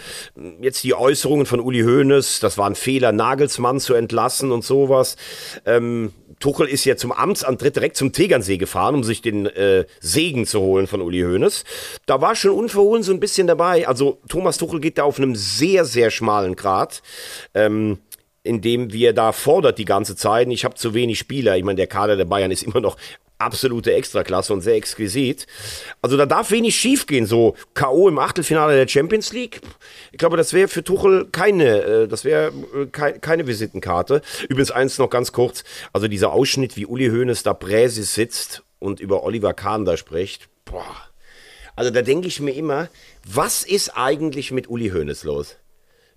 jetzt die Äußerungen von Uli Hoeneß, das war ein Fehler, Nagelsmann zu entlassen und sowas. Ähm, Tuchel ist ja zum Amtsantritt direkt zum Tegernsee gefahren, um sich den äh, Segen zu holen von Uli Hoeneß. Da war schon unverhohlen so ein bisschen dabei. Also Thomas Tuchel geht da auf einem sehr, sehr schmalen Grad. Ähm, indem wir da fordert die ganze Zeit. Ich habe zu wenig Spieler. Ich meine, der Kader der Bayern ist immer noch absolute Extraklasse und sehr exquisit. Also da darf wenig schiefgehen. So K.O. im Achtelfinale der Champions League. Ich glaube, das wäre für Tuchel keine, äh, das wäre äh, keine Visitenkarte. Übrigens eins noch ganz kurz. Also dieser Ausschnitt, wie Uli Hoeneß da Präsis sitzt und über Oliver Kahn da spricht. Boah. Also da denke ich mir immer, was ist eigentlich mit Uli Hoeneß los?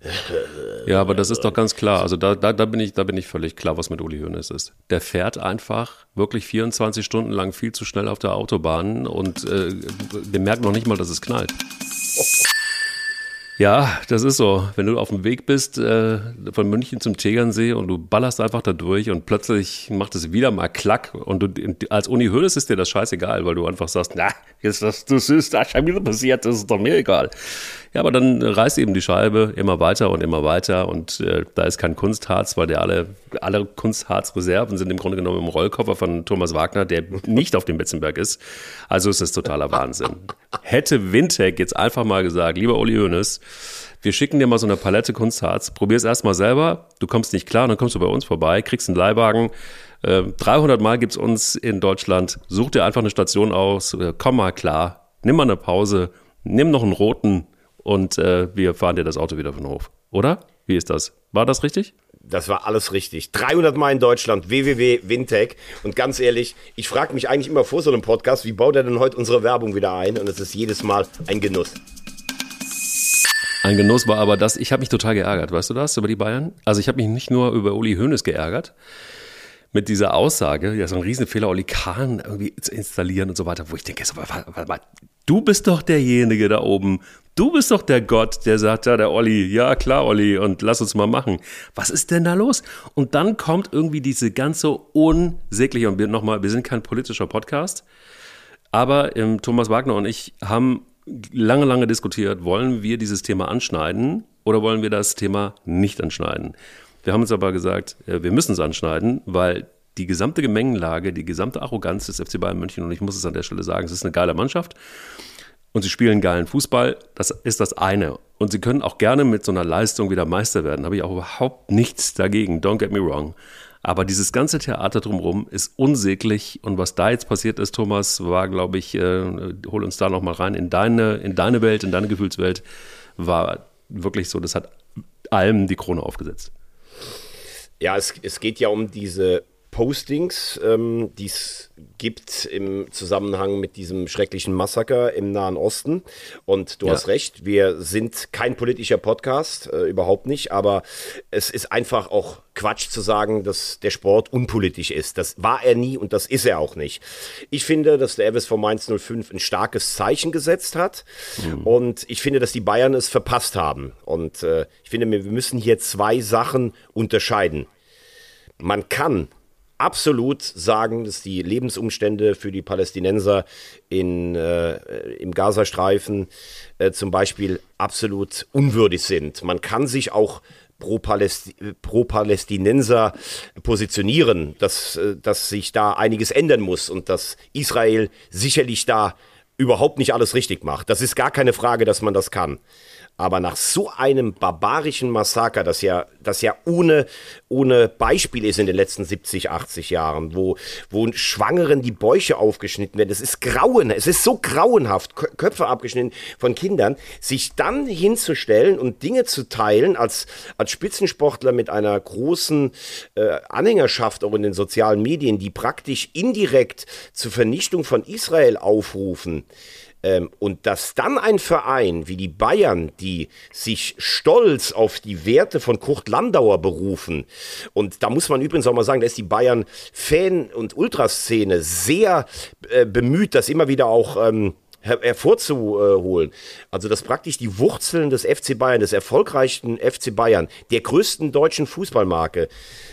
Ja, aber das ist doch ganz klar. Also da, da, da, bin ich, da bin ich völlig klar, was mit Uli Hoeneß ist. Der fährt einfach wirklich 24 Stunden lang viel zu schnell auf der Autobahn und äh, der merkt noch nicht mal, dass es knallt. Ja, das ist so. Wenn du auf dem Weg bist äh, von München zum Tegernsee und du ballerst einfach da durch und plötzlich macht es wieder mal Klack und du, als Uni Hoeneß ist dir das scheißegal, weil du einfach sagst, na, jetzt das, das ist da schon wieder passiert, das ist doch mir egal. Ja, aber dann reißt eben die Scheibe immer weiter und immer weiter und äh, da ist kein Kunstharz, weil der alle, alle Kunstharzreserven sind im Grunde genommen im Rollkoffer von Thomas Wagner, der nicht auf dem Betzenberg ist. Also ist es totaler Wahnsinn. Hätte Wintec jetzt einfach mal gesagt, lieber Uli Hoeneß, wir schicken dir mal so eine Palette Kunstharz, probier es erstmal selber, du kommst nicht klar, dann kommst du bei uns vorbei, kriegst einen Leihwagen, 300 äh, Mal gibt es uns in Deutschland. Such dir einfach eine Station aus, äh, komm mal klar, nimm mal eine Pause, nimm noch einen roten und äh, wir fahren dir das Auto wieder von Hof. Oder? Wie ist das? War das richtig? Das war alles richtig. 300 Mal in Deutschland, www.wintech. Und ganz ehrlich, ich frage mich eigentlich immer vor so einem Podcast, wie baut er denn heute unsere Werbung wieder ein? Und es ist jedes Mal ein Genuss. Ein Genuss war aber das, ich habe mich total geärgert, weißt du das, über die Bayern? Also ich habe mich nicht nur über Uli Hoeneß geärgert, mit dieser Aussage, ja, so ein Riesenfehler, Oli Kahn irgendwie zu installieren und so weiter, wo ich denke, so, warte, warte mal, du bist doch derjenige da oben. Du bist doch der Gott, der sagt, ja, der Olli, ja klar, Olli, und lass uns mal machen. Was ist denn da los? Und dann kommt irgendwie diese ganze unsägliche, und wir nochmal, wir sind kein politischer Podcast, aber ähm, Thomas Wagner und ich haben lange, lange diskutiert, wollen wir dieses Thema anschneiden oder wollen wir das Thema nicht anschneiden? Wir haben uns aber gesagt, äh, wir müssen es anschneiden, weil die gesamte Gemengenlage, die gesamte Arroganz des FC Bayern München, und ich muss es an der Stelle sagen, es ist eine geile Mannschaft und sie spielen geilen Fußball, das ist das eine. Und sie können auch gerne mit so einer Leistung wieder Meister werden, habe ich auch überhaupt nichts dagegen, don't get me wrong. Aber dieses ganze Theater drumherum ist unsäglich. Und was da jetzt passiert ist, Thomas, war, glaube ich, äh, hol uns da nochmal rein in deine, in deine Welt, in deine Gefühlswelt, war wirklich so, das hat allem die Krone aufgesetzt. Ja, es, es geht ja um diese Postings, ähm, die es gibt im Zusammenhang mit diesem schrecklichen Massaker im Nahen Osten. Und du ja. hast recht, wir sind kein politischer Podcast, äh, überhaupt nicht, aber es ist einfach auch Quatsch zu sagen, dass der Sport unpolitisch ist. Das war er nie und das ist er auch nicht. Ich finde, dass der FSV Mainz 05 ein starkes Zeichen gesetzt hat mhm. und ich finde, dass die Bayern es verpasst haben. Und äh, ich finde, wir müssen hier zwei Sachen unterscheiden man kann absolut sagen, dass die Lebensumstände für die Palästinenser in, äh, im Gazastreifen äh, zum Beispiel absolut unwürdig sind. Man kann sich auch pro-Palästinenser pro positionieren, dass, äh, dass sich da einiges ändern muss und dass Israel sicherlich da überhaupt nicht alles richtig macht. Das ist gar keine Frage, dass man das kann. Aber nach so einem barbarischen Massaker, das ja, das ja ohne, ohne Beispiel ist in den letzten 70, 80 Jahren, wo, wo Schwangeren die Bäuche aufgeschnitten werden, das ist grauen, es ist so grauenhaft, Köpfe abgeschnitten von Kindern, sich dann hinzustellen und Dinge zu teilen als, als Spitzensportler mit einer großen äh, Anhängerschaft auch in den sozialen Medien, die praktisch indirekt zur Vernichtung von Israel aufrufen, und dass dann ein Verein wie die Bayern, die sich stolz auf die Werte von Kurt Landauer berufen, und da muss man übrigens auch mal sagen, da ist die Bayern-Fan- und Ultraszene sehr äh, bemüht, das immer wieder auch ähm, her hervorzuholen. Also, dass praktisch die Wurzeln des FC Bayern, des erfolgreichen FC Bayern, der größten deutschen Fußballmarke,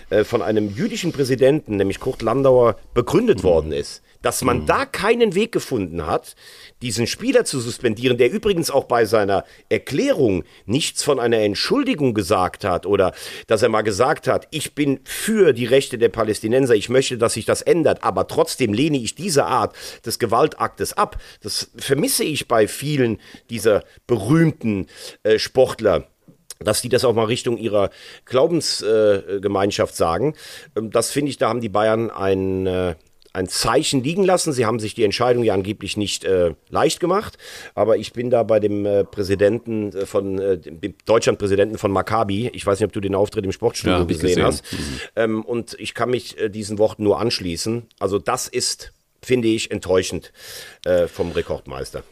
äh, von einem jüdischen Präsidenten, nämlich Kurt Landauer, begründet mhm. worden ist. dass man mhm. da keinen Weg gefunden hat, diesen Spieler zu suspendieren, der übrigens auch bei seiner Erklärung nichts von einer Entschuldigung gesagt hat oder dass er mal gesagt hat, ich bin für die Rechte der Palästinenser, ich möchte, dass sich das ändert, aber trotzdem lehne ich diese Art des Gewaltaktes ab. Das vermisse ich bei vielen dieser berühmten äh, Sportler dass die das auch mal Richtung ihrer Glaubensgemeinschaft äh, sagen. Ähm, das finde ich, da haben die Bayern ein, äh, ein Zeichen liegen lassen. Sie haben sich die Entscheidung ja angeblich nicht äh, leicht gemacht, aber ich bin da bei dem äh, Präsidenten äh, von äh, dem Deutschlandpräsidenten von Maccabi. Ich weiß nicht, ob du den Auftritt im Sportstudio ja, gesehen, gesehen, hast. Mhm. Ähm, und ich kann mich äh, diesen Worten nur anschließen. Also das ist, finde ich, enttäuschend äh, vom Rekordmeister.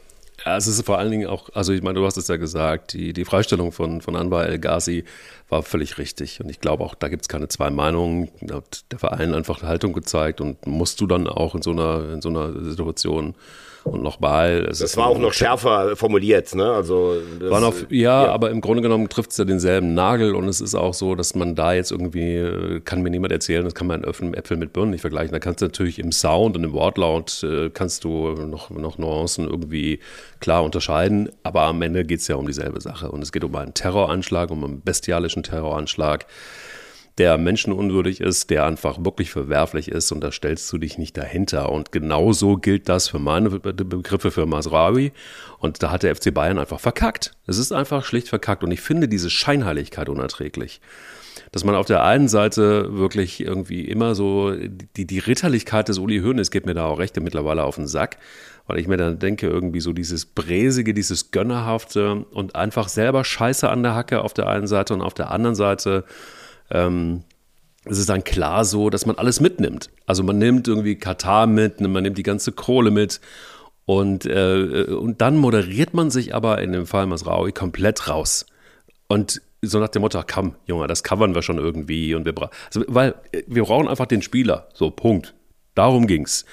Ja, es ist vor allen Dingen auch, also ich meine, du hast es ja gesagt, die, die Freistellung von, von Anwar El Ghazi war völlig richtig. Und ich glaube auch, da gibt es keine zwei Meinungen. Da hat der Verein einfach Haltung gezeigt und musst du dann auch in so einer, in so einer Situation und nochmal. Das war auch noch schärfer formuliert, ne? Also war noch, ja, ja, aber im Grunde genommen trifft es ja denselben Nagel und es ist auch so, dass man da jetzt irgendwie, kann mir niemand erzählen, das kann man Äpfel mit Birnen nicht vergleichen. Da kannst du natürlich im Sound und im Wortlaut äh, kannst du noch, noch Nuancen irgendwie klar unterscheiden, aber am Ende geht es ja um dieselbe Sache und es geht um einen Terroranschlag, um einen bestialischen Terroranschlag der menschenunwürdig ist, der einfach wirklich verwerflich ist und da stellst du dich nicht dahinter. Und genauso gilt das für meine Begriffe für Masraoui. Und da hat der FC Bayern einfach verkackt. Es ist einfach schlicht verkackt. Und ich finde diese Scheinheiligkeit unerträglich. Dass man auf der einen Seite wirklich irgendwie immer so, die, die Ritterlichkeit des Uli Hoeneß geht mir da auch recht mittlerweile auf den Sack, weil ich mir dann denke, irgendwie so dieses Bräsige, dieses Gönnerhafte und einfach selber Scheiße an der Hacke auf der einen Seite und auf der anderen Seite ähm, es ist dann klar so, dass man alles mitnimmt. Also man nimmt irgendwie Katar mit, man nimmt die ganze Kohle mit und, äh, und dann moderiert man sich aber in dem Fall Masraui komplett raus. Und so nach dem Motto, komm, Junge, das covern wir schon irgendwie und wir brauchen, also, weil wir brauchen einfach den Spieler. So, Punkt. Darum ging's.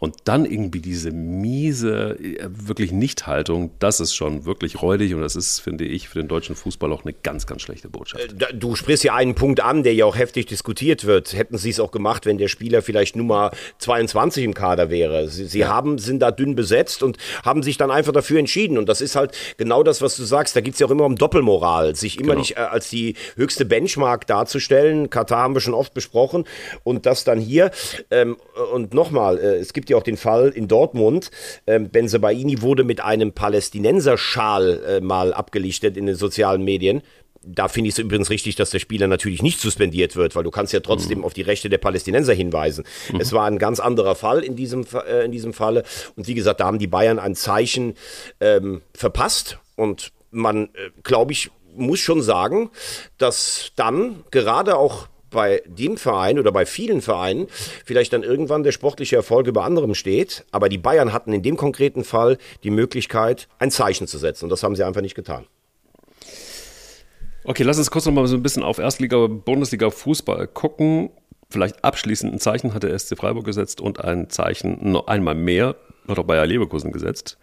Und dann irgendwie diese miese, äh, wirklich Nichthaltung, das ist schon wirklich räudig und das ist, finde ich, für den deutschen Fußball auch eine ganz, ganz schlechte Botschaft. Äh, du sprichst ja einen Punkt an, der ja auch heftig diskutiert wird. Hätten sie es auch gemacht, wenn der Spieler vielleicht Nummer 22 im Kader wäre. Sie, sie ja. haben, sind da dünn besetzt und haben sich dann einfach dafür entschieden. Und das ist halt genau das, was du sagst. Da geht es ja auch immer um Doppelmoral, sich immer genau. nicht äh, als die höchste Benchmark darzustellen. Katar haben wir schon oft besprochen. Und das dann hier. Ähm, und nochmal, es gibt gibt ja auch den Fall in Dortmund. Ähm, Benzebaini wurde mit einem Palästinenserschal äh, mal abgelichtet in den sozialen Medien. Da finde ich es übrigens richtig, dass der Spieler natürlich nicht suspendiert wird, weil du kannst ja trotzdem mhm. auf die Rechte der Palästinenser hinweisen. Mhm. Es war ein ganz anderer Fall in diesem, äh, in diesem Falle. Und wie gesagt, da haben die Bayern ein Zeichen ähm, verpasst. Und man, äh, glaube ich, muss schon sagen, dass dann gerade auch bei dem Verein oder bei vielen Vereinen vielleicht dann irgendwann der sportliche Erfolg über anderem steht. Aber die Bayern hatten in dem konkreten Fall die Möglichkeit, ein Zeichen zu setzen. Und das haben sie einfach nicht getan. Okay, lass uns kurz noch mal so ein bisschen auf Erstliga, Bundesliga Fußball gucken. Vielleicht abschließend ein Zeichen hat der SC Freiburg gesetzt und ein Zeichen noch einmal mehr hat auch Bayer Leverkusen gesetzt.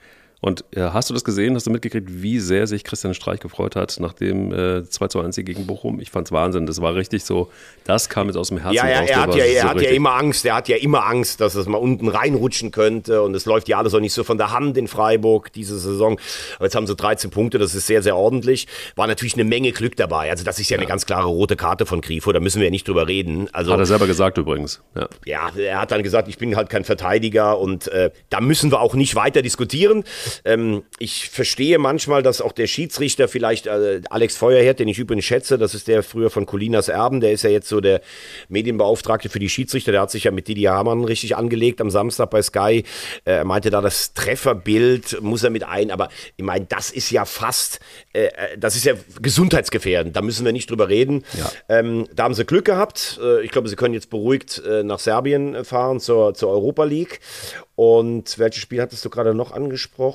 Und äh, hast du das gesehen? Hast du mitgekriegt, wie sehr sich Christian Streich gefreut hat nach dem äh, 2 zu 1 gegen Bochum? Ich fand's Wahnsinn. Das war richtig so, das kam jetzt aus dem Herzen ja, ja, raus. Er hat, ja, er so hat ja immer Angst, er hat ja immer Angst, dass es mal unten reinrutschen könnte und es läuft ja alles auch nicht so von der Hand in Freiburg diese Saison. Aber jetzt haben sie 13 Punkte, das ist sehr, sehr ordentlich. War natürlich eine Menge Glück dabei. Also das ist ja, ja. eine ganz klare rote Karte von Grifo, da müssen wir ja nicht drüber reden. Also, hat er selber gesagt übrigens. Ja. ja, er hat dann gesagt, ich bin halt kein Verteidiger und äh, da müssen wir auch nicht weiter diskutieren. Ähm, ich verstehe manchmal, dass auch der Schiedsrichter vielleicht, äh, Alex Feuerherd, den ich übrigens schätze, das ist der früher von Colinas Erben, der ist ja jetzt so der Medienbeauftragte für die Schiedsrichter, der hat sich ja mit Didi Hamann richtig angelegt am Samstag bei Sky. Äh, er meinte da, das Trefferbild muss er mit ein, aber ich meine, das ist ja fast, äh, äh, das ist ja gesundheitsgefährdend, da müssen wir nicht drüber reden. Ja. Ähm, da haben sie Glück gehabt. Äh, ich glaube, sie können jetzt beruhigt äh, nach Serbien fahren zur, zur Europa League. Und welches Spiel hattest du gerade noch angesprochen?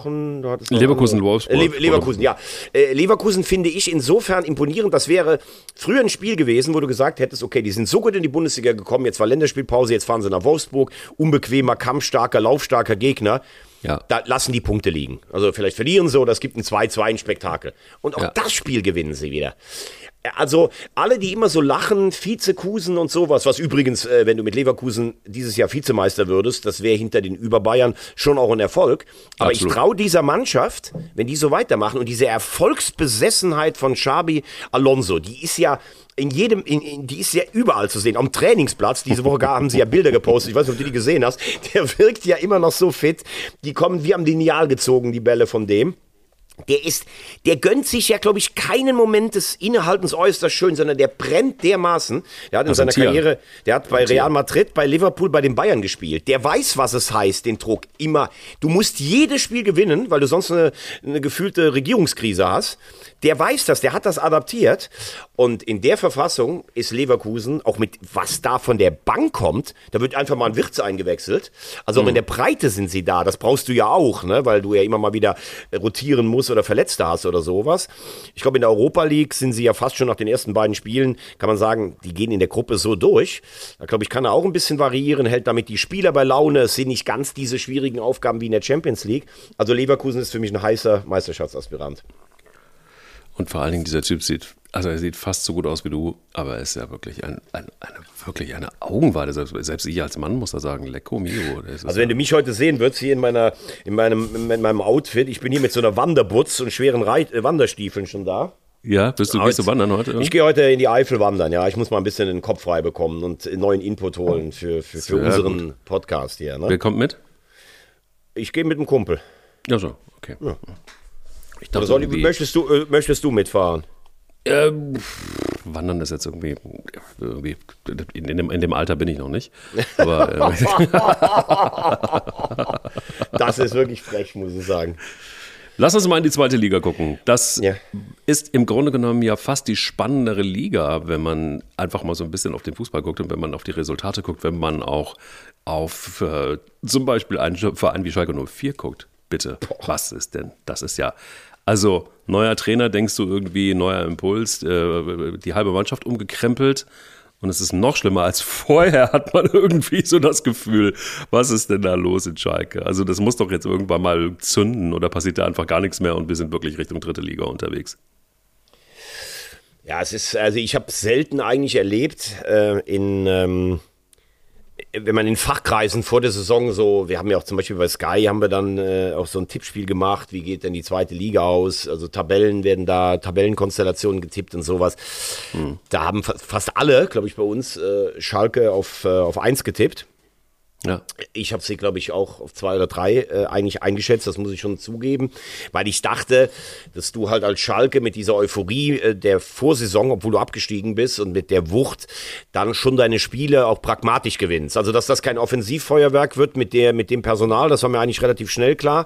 Leverkusen, Wolfsburg. Le Leverkusen, ja. Äh, Leverkusen finde ich insofern imponierend. Das wäre früher ein Spiel gewesen, wo du gesagt hättest, okay, die sind so gut in die Bundesliga gekommen, jetzt war Länderspielpause, jetzt fahren sie nach Wolfsburg. Unbequemer, kampfstarker, laufstarker Gegner. Ja. Da lassen die Punkte liegen. Also vielleicht verlieren sie oder es gibt ein 2-2 ein Spektakel. Und auch ja. das Spiel gewinnen sie wieder. Also alle, die immer so lachen, Vizekusen und sowas, was übrigens, äh, wenn du mit Leverkusen dieses Jahr Vizemeister würdest, das wäre hinter den Überbayern schon auch ein Erfolg. Aber Absolut. ich traue dieser Mannschaft, wenn die so weitermachen und diese Erfolgsbesessenheit von Xabi Alonso, die ist ja in jedem, in, in, die ist ja überall zu sehen. Am Trainingsplatz, diese Woche gar haben sie ja Bilder gepostet, ich weiß nicht, ob du die gesehen hast, der wirkt ja immer noch so fit. Die kommen wie am Lineal gezogen, die Bälle von dem. Der ist, der gönnt sich ja, glaube ich, keinen Moment des Innehaltens äußerst schön, sondern der brennt dermaßen. Der hat in ein seiner Tier. Karriere, der hat bei Real Madrid, bei Liverpool, bei den Bayern gespielt. Der weiß, was es heißt, den Druck immer. Du musst jedes Spiel gewinnen, weil du sonst eine, eine gefühlte Regierungskrise hast. Der weiß das, der hat das adaptiert. Und in der Verfassung ist Leverkusen, auch mit was da von der Bank kommt, da wird einfach mal ein Wirtz eingewechselt. Also auch in der Breite sind sie da. Das brauchst du ja auch, ne? weil du ja immer mal wieder rotieren musst oder Verletzte hast oder sowas. Ich glaube, in der Europa League sind sie ja fast schon nach den ersten beiden Spielen, kann man sagen, die gehen in der Gruppe so durch. Da glaube ich, kann er auch ein bisschen variieren, hält damit die Spieler bei Laune. Es sind nicht ganz diese schwierigen Aufgaben wie in der Champions League. Also Leverkusen ist für mich ein heißer Meisterschaftsaspirant. Und vor allen Dingen, dieser Typ sieht, also er sieht fast so gut aus wie du, aber er ist ja wirklich ein, ein, eine, wirklich eine Augenweide. Selbst, selbst ich als Mann muss da sagen, lecko mio. Also wenn du mich heute sehen würdest, hier in, meiner, in, meinem, in meinem Outfit, ich bin hier mit so einer Wanderbutz und schweren Reit äh, Wanderstiefeln schon da. ja, bist du, gehst du wandern heute? Ich gehe heute in die Eifel wandern, ja. Ich muss mal ein bisschen den Kopf frei bekommen und neuen Input holen für, für, für unseren Podcast hier. Wer Ne? kommt mit? Ich gehe mit einem Kumpel. Ja, so, okay. Ich Oder soll, möchtest, du, äh, möchtest du mitfahren? ähm, Wandern ist jetzt irgendwie, irgendwie in, dem, in dem Alter bin ich noch nicht. Aber äh, Das ist wirklich frech, muss ich sagen. Lass uns mal in die zweite Liga gucken. Das Ja. ist im Grunde genommen ja fast die spannendere Liga, wenn man einfach mal so ein bisschen auf den Fußball guckt und wenn man auf die Resultate guckt, wenn man auch auf äh, zum Beispiel einen Verein wie Schalke 04 guckt. Bitte, was ist denn? Das ist ja, also neuer Trainer, denkst du irgendwie, neuer Impuls, äh, die halbe Mannschaft umgekrempelt. Und es ist noch schlimmer als vorher, hat man irgendwie so das Gefühl, was ist denn da los in Schalke? Also das muss doch jetzt irgendwann mal zünden oder passiert da einfach gar nichts mehr und wir sind wirklich Richtung dritte Liga unterwegs. Ja, es ist, also ich habe selten eigentlich erlebt, äh, in, ähm, wenn man in Fachkreisen vor der Saison so, wir haben ja auch zum Beispiel bei Sky haben wir dann äh, auch so ein Tippspiel gemacht, wie geht denn die zweite Liga aus? Also Tabellen werden da, Tabellenkonstellationen getippt und sowas. Da haben fa fast alle, glaube ich, bei uns äh, Schalke auf, äh, auf eins getippt. Ja. Ich habe sie, glaube ich, auch auf zwei oder drei äh, eigentlich eingeschätzt, das muss ich schon zugeben, weil ich dachte, dass du halt als Schalke mit dieser Euphorie äh, der Vorsaison, obwohl du abgestiegen bist und mit der Wucht, dann schon deine Spiele auch pragmatisch gewinnst. Also, dass das kein Offensivfeuerwerk wird mit, der, mit dem Personal, das war mir eigentlich relativ schnell klar.